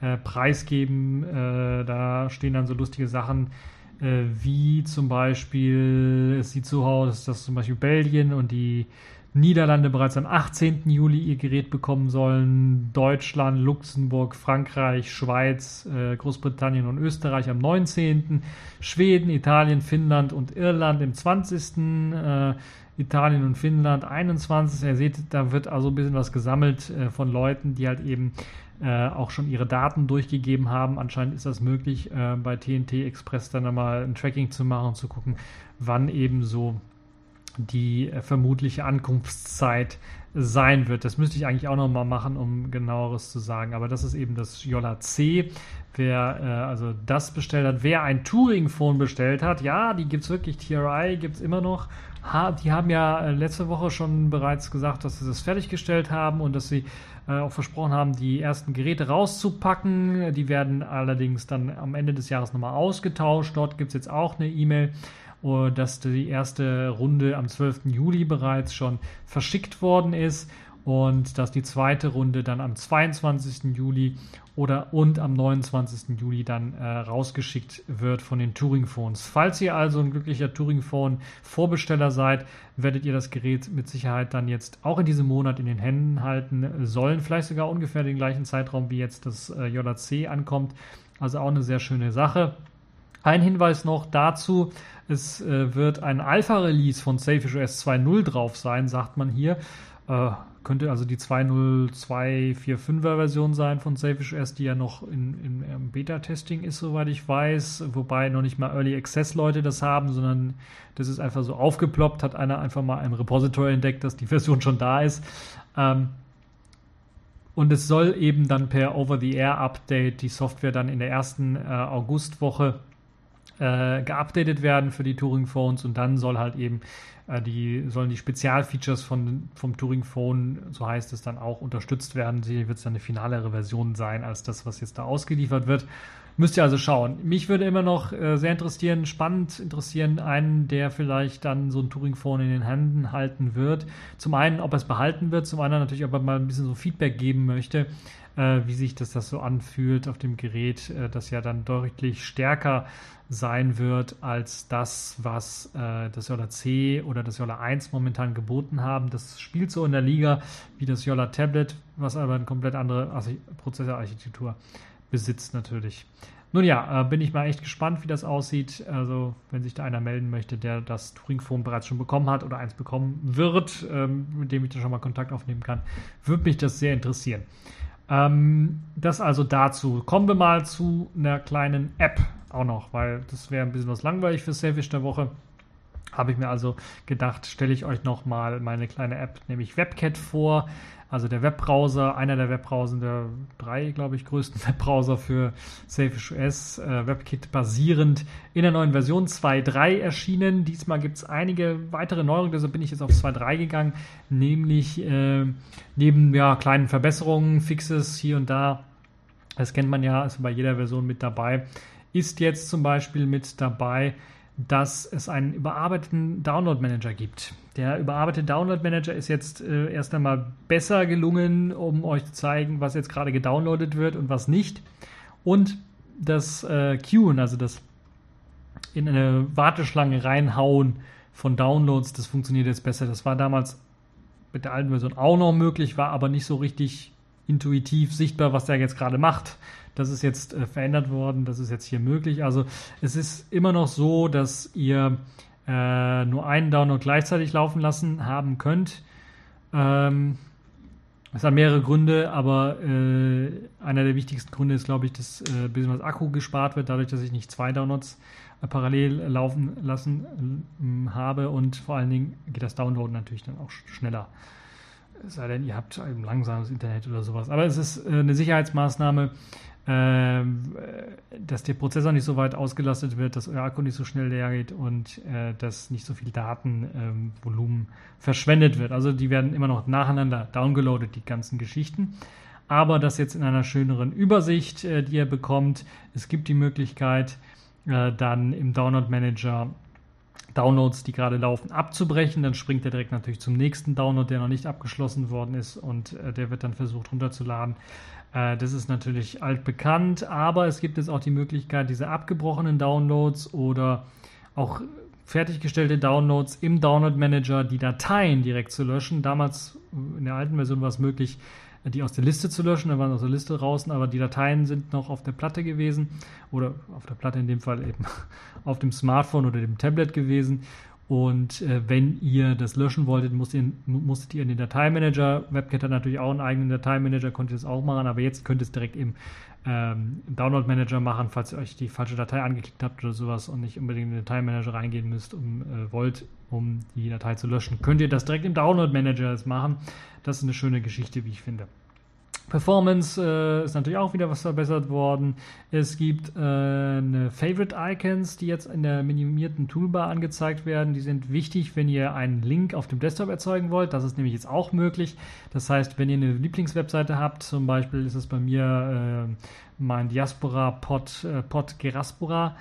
äh, preisgeben. Äh, da stehen dann so lustige Sachen äh, wie zum Beispiel, es sieht so aus, dass zum Beispiel Belgien und die Niederlande bereits am 18. Juli ihr Gerät bekommen sollen, Deutschland, Luxemburg, Frankreich, Schweiz, äh, Großbritannien und Österreich am 19., Schweden, Italien, Finnland und Irland im 20., äh, Italien und Finnland 21. Ihr seht, da wird also ein bisschen was gesammelt äh, von Leuten, die halt eben äh, auch schon ihre Daten durchgegeben haben. Anscheinend ist das möglich, äh, bei TNT Express dann einmal ein Tracking zu machen und zu gucken, wann eben so die äh, vermutliche Ankunftszeit sein wird. Das müsste ich eigentlich auch noch mal machen, um genaueres zu sagen. Aber das ist eben das Jolla C. Wer äh, also das bestellt hat, wer ein Touring-Phone bestellt hat, ja, die gibt es wirklich, TRI gibt es immer noch. Die haben ja äh, letzte Woche schon bereits gesagt, dass sie das fertiggestellt haben und dass sie auch versprochen haben, die ersten Geräte rauszupacken. Die werden allerdings dann am Ende des Jahres nochmal ausgetauscht. Dort gibt es jetzt auch eine E-Mail, uh, dass die erste Runde am 12. Juli bereits schon verschickt worden ist und dass die zweite Runde dann am 22. Juli oder und am 29. Juli dann äh, rausgeschickt wird von den Touring-Phones. Falls ihr also ein glücklicher Touring-Phone-Vorbesteller seid, werdet ihr das Gerät mit Sicherheit dann jetzt auch in diesem Monat in den Händen halten sollen. Vielleicht sogar ungefähr den gleichen Zeitraum, wie jetzt das äh, JC ankommt. Also auch eine sehr schöne Sache. Ein Hinweis noch dazu, es äh, wird ein Alpha-Release von Safish OS 2.0 drauf sein, sagt man hier. Äh, könnte also die 2.0.245er Version sein von Safish OS, die ja noch in, in, in Beta-Testing ist, soweit ich weiß. Wobei noch nicht mal Early Access-Leute das haben, sondern das ist einfach so aufgeploppt, hat einer einfach mal im Repository entdeckt, dass die Version schon da ist. Ähm, und es soll eben dann per Over-the-Air-Update die Software dann in der ersten äh, Augustwoche äh, geupdatet werden für die Touring Phones und dann soll halt eben äh, die sollen die Spezialfeatures von, vom Touring Phone, so heißt es dann auch, unterstützt werden. Sicherlich wird es dann eine finalere Version sein als das, was jetzt da ausgeliefert wird. Müsst ihr also schauen. Mich würde immer noch äh, sehr interessieren, spannend interessieren, einen, der vielleicht dann so ein Touring Phone in den Händen halten wird. Zum einen, ob er es behalten wird, zum anderen natürlich, ob er mal ein bisschen so Feedback geben möchte äh, wie sich das, das so anfühlt auf dem Gerät, äh, das ja dann deutlich stärker sein wird als das, was äh, das Jolla C oder das Jolla 1 momentan geboten haben. Das spielt so in der Liga wie das Jolla Tablet, was aber eine komplett andere Prozessorarchitektur besitzt natürlich. Nun ja, äh, bin ich mal echt gespannt, wie das aussieht. Also, wenn sich da einer melden möchte, der das Turing-Phone bereits schon bekommen hat oder eins bekommen wird, ähm, mit dem ich dann schon mal Kontakt aufnehmen kann, würde mich das sehr interessieren. Ähm, das also dazu. Kommen wir mal zu einer kleinen App auch noch, weil das wäre ein bisschen was langweilig für Selfish der Woche. Habe ich mir also gedacht, stelle ich euch noch mal meine kleine App, nämlich WebCat vor also der Webbrowser, einer der Webbrowser, der drei, glaube ich, größten [LAUGHS] Webbrowser für Selfish OS, äh, WebKit basierend in der neuen Version 2.3 erschienen. Diesmal gibt es einige weitere Neuerungen, deshalb bin ich jetzt auf 2.3 gegangen, nämlich äh, neben ja, kleinen Verbesserungen, Fixes hier und da, das kennt man ja, ist bei jeder Version mit dabei, ist jetzt zum Beispiel mit dabei, dass es einen überarbeiteten Download Manager gibt. Der überarbeitete Download Manager ist jetzt äh, erst einmal besser gelungen, um euch zu zeigen, was jetzt gerade gedownloadet wird und was nicht. Und das äh, Queuen, also das in eine Warteschlange reinhauen von Downloads, das funktioniert jetzt besser. Das war damals mit der alten Version auch noch möglich, war aber nicht so richtig intuitiv sichtbar, was der jetzt gerade macht. Das ist jetzt äh, verändert worden, das ist jetzt hier möglich. Also es ist immer noch so, dass ihr äh, nur einen Download gleichzeitig laufen lassen haben könnt. Ähm, es hat mehrere Gründe, aber äh, einer der wichtigsten Gründe ist, glaube ich, dass äh, ein bisschen was Akku gespart wird, dadurch, dass ich nicht zwei Downloads äh, parallel laufen lassen äh, habe und vor allen Dingen geht das Downloaden natürlich dann auch schneller. Es sei denn, ihr habt ein langsames Internet oder sowas. Aber es ist äh, eine Sicherheitsmaßnahme, ähm, dass der Prozessor nicht so weit ausgelastet wird, dass euer Akku nicht so schnell leer geht und äh, dass nicht so viel Datenvolumen ähm, verschwendet wird. Also die werden immer noch nacheinander downgeloadet, die ganzen Geschichten. Aber das jetzt in einer schöneren Übersicht, äh, die ihr bekommt. Es gibt die Möglichkeit, äh, dann im Download Manager Downloads, die gerade laufen, abzubrechen. Dann springt er direkt natürlich zum nächsten Download, der noch nicht abgeschlossen worden ist und äh, der wird dann versucht runterzuladen. Äh, das ist natürlich altbekannt, aber es gibt jetzt auch die Möglichkeit, diese abgebrochenen Downloads oder auch fertiggestellte Downloads im Download Manager die Dateien direkt zu löschen. Damals in der alten Version war es möglich, die aus der Liste zu löschen, da waren aus der Liste draußen, aber die Dateien sind noch auf der Platte gewesen oder auf der Platte in dem Fall eben [LAUGHS] auf dem Smartphone oder dem Tablet gewesen und äh, wenn ihr das löschen wolltet, musstet ihr, musstet ihr in den Dateimanager, WebKit hat natürlich auch einen eigenen Dateimanager, konntet ihr das auch machen, aber jetzt könnt ihr es direkt im, ähm, im Download-Manager machen, falls ihr euch die falsche Datei angeklickt habt oder sowas und nicht unbedingt in den Dateimanager reingehen müsst, um äh, wollt, um die Datei zu löschen. Könnt ihr das direkt im Download-Manager machen. Das ist eine schöne Geschichte, wie ich finde. Performance äh, ist natürlich auch wieder was verbessert worden. Es gibt äh, eine Favorite Icons, die jetzt in der minimierten Toolbar angezeigt werden. Die sind wichtig, wenn ihr einen Link auf dem Desktop erzeugen wollt. Das ist nämlich jetzt auch möglich. Das heißt, wenn ihr eine Lieblingswebseite habt, zum Beispiel ist es bei mir äh, mein Diaspora Pod, äh, Pod Geraspora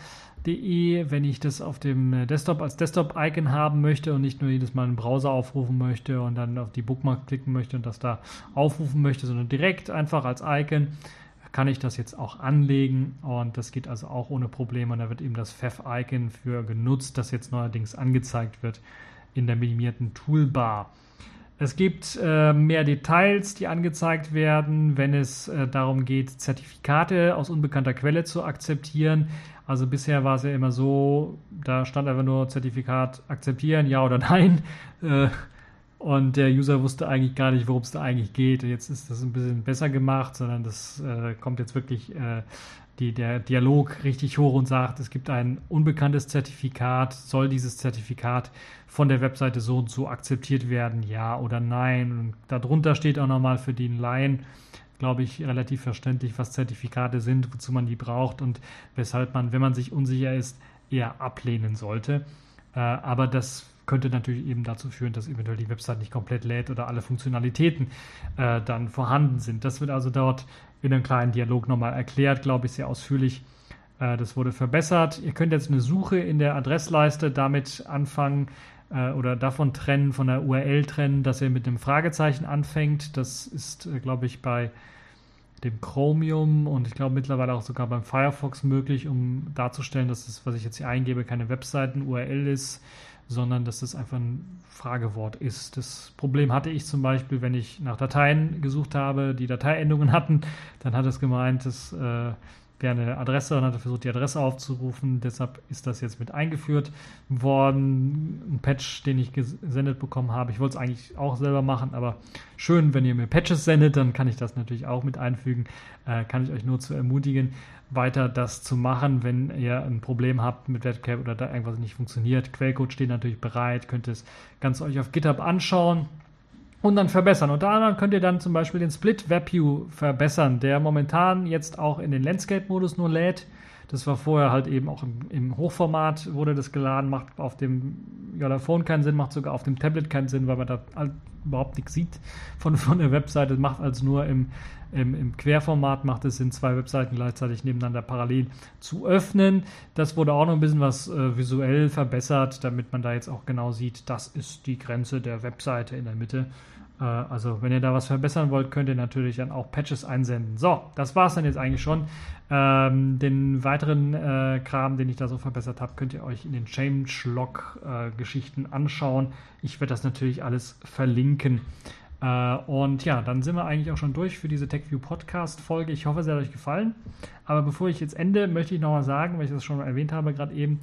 De, wenn ich das auf dem äh, Desktop als Desktop-Icon haben möchte und nicht nur jedes Mal einen Browser aufrufen möchte und dann auf die Bookmark klicken möchte und das da aufrufen möchte, sondern direkt einfach als Icon, kann ich das jetzt auch anlegen und das geht also auch ohne Probleme und da wird eben das Fev-Icon für genutzt, das jetzt neuerdings angezeigt wird in der minimierten Toolbar. Es gibt äh, mehr Details, die angezeigt werden, wenn es äh, darum geht, Zertifikate aus unbekannter Quelle zu akzeptieren. Also bisher war es ja immer so, da stand einfach nur Zertifikat akzeptieren, ja oder nein. Äh, und der User wusste eigentlich gar nicht, worum es da eigentlich geht. Jetzt ist das ein bisschen besser gemacht, sondern das äh, kommt jetzt wirklich äh, die, der Dialog richtig hoch und sagt, es gibt ein unbekanntes Zertifikat. Soll dieses Zertifikat von der Webseite so und so akzeptiert werden, ja oder nein? Und darunter steht auch nochmal für den Laien, glaube ich, relativ verständlich, was Zertifikate sind, wozu man die braucht und weshalb man, wenn man sich unsicher ist, eher ablehnen sollte. Äh, aber das könnte natürlich eben dazu führen, dass eventuell die Website nicht komplett lädt oder alle Funktionalitäten äh, dann vorhanden sind. Das wird also dort in einem kleinen Dialog nochmal erklärt, glaube ich, sehr ausführlich. Äh, das wurde verbessert. Ihr könnt jetzt eine Suche in der Adressleiste damit anfangen, äh, oder davon trennen, von der URL trennen, dass er mit einem Fragezeichen anfängt. Das ist, äh, glaube ich, bei dem Chromium und ich glaube mittlerweile auch sogar beim Firefox möglich, um darzustellen, dass das, was ich jetzt hier eingebe, keine Webseiten-URL ist. sondern dass das einfach ein Fragewort ist. Das Problem hatte ich zum Beispiel, wenn ich nach Dateien gesucht habe, die Dateiendungen hatten, dann hat es gemeint, dass äh, eine Adresse und hat versucht, die Adresse aufzurufen. Deshalb ist das jetzt mit eingeführt worden. Ein Patch, den ich gesendet bekommen habe. Ich wollte es eigentlich auch selber machen, aber schön, wenn ihr mir Patches sendet, dann kann ich das natürlich auch mit einfügen. Äh, kann ich euch nur zu ermutigen, weiter das zu machen, wenn ihr ein Problem habt mit Webcam oder da irgendwas nicht funktioniert. Quellcode steht natürlich bereit, könnt ihr es ganz euch auf GitHub anschauen und dann verbessern. Unter anderem könnt ihr dann zum Beispiel den Split WebView verbessern, der momentan jetzt auch in den Landscape-Modus nur lädt. Das war vorher halt eben auch im, Hochformat wurde das geladen, macht auf dem Jolla-Phone keinen Sinn, macht sogar auf dem Tablet keinen Sinn, weil man da halt überhaupt nichts sieht von, von der Webseite. Macht also nur im, im, im, Querformat, macht es Sinn, zwei Webseiten gleichzeitig nebeneinander parallel zu öffnen. Das wurde auch noch ein bisschen was äh, visuell verbessert, damit man da jetzt auch genau sieht, das ist die Grenze der Webseite in der Mitte. Äh, also, wenn ihr da was verbessern wollt, könnt ihr natürlich dann auch Patches einsenden. So, das war es dann jetzt eigentlich schon. Ähm, den weiteren äh, Kram, den ich da so verbessert habe, könnt ihr euch in den Changelog-Geschichten äh, anschauen. Ich werde das natürlich alles verlinken. Äh, und ja, dann sind wir eigentlich auch schon durch für diese TechView Podcast-Folge. Ich hoffe, es hat euch gefallen. Aber bevor ich jetzt ende, möchte ich nochmal sagen, weil ich das schon erwähnt habe gerade eben,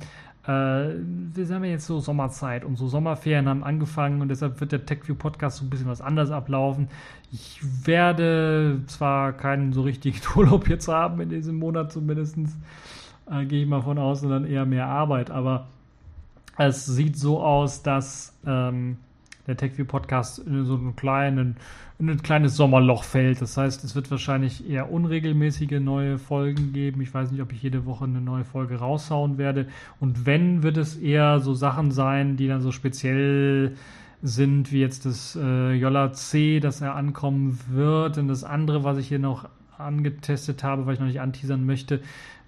äh, wir haben ja jetzt so Sommerzeit und so Sommerferien haben angefangen und deshalb wird der TechView Podcast so ein bisschen was anders ablaufen. Ich werde zwar keinen so richtigen [LAUGHS] Urlaub jetzt haben in diesem Monat zumindest, äh, gehe ich mal von aus, sondern eher mehr Arbeit, aber es sieht so aus, dass ähm, der TechView Podcast in so einen kleinen, in ein kleines Sommerloch fällt. Das heißt, es wird wahrscheinlich eher unregelmäßige neue Folgen geben. Ich weiß nicht, ob ich jede Woche eine neue Folge raushauen werde. Und wenn, wird es eher so Sachen sein, die dann so speziell sind, wie jetzt das äh, Jolla C, das er ankommen wird. Und das andere, was ich hier noch angetestet habe, weil ich noch nicht anteasern möchte,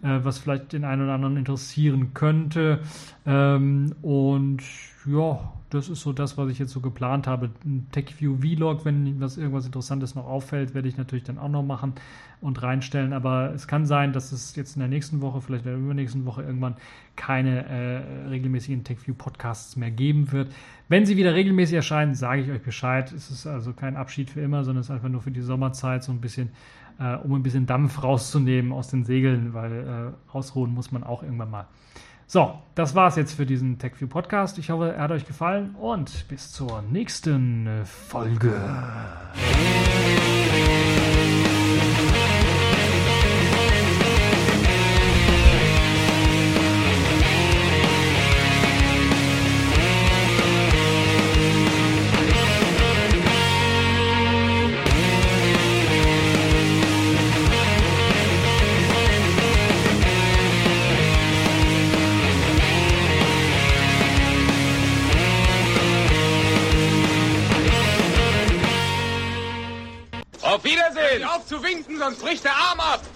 äh, was vielleicht den einen oder anderen interessieren könnte. Ähm, und ja, das ist so das, was ich jetzt so geplant habe. Ein TechView Vlog, wenn was irgendwas Interessantes noch auffällt, werde ich natürlich dann auch noch machen und reinstellen. Aber es kann sein, dass es jetzt in der nächsten Woche, vielleicht in der übernächsten Woche irgendwann keine äh, regelmäßigen TechView Podcasts mehr geben wird. Wenn sie wieder regelmäßig erscheinen, sage ich euch Bescheid. Es ist also kein Abschied für immer, sondern es ist einfach nur für die Sommerzeit so ein bisschen, äh, um ein bisschen Dampf rauszunehmen aus den Segeln, weil äh, ausruhen muss man auch irgendwann mal. So, das war's jetzt für diesen TechView Podcast. Ich hoffe, er hat euch gefallen und bis zur nächsten Folge. Winken, sonst bricht der Arm ab!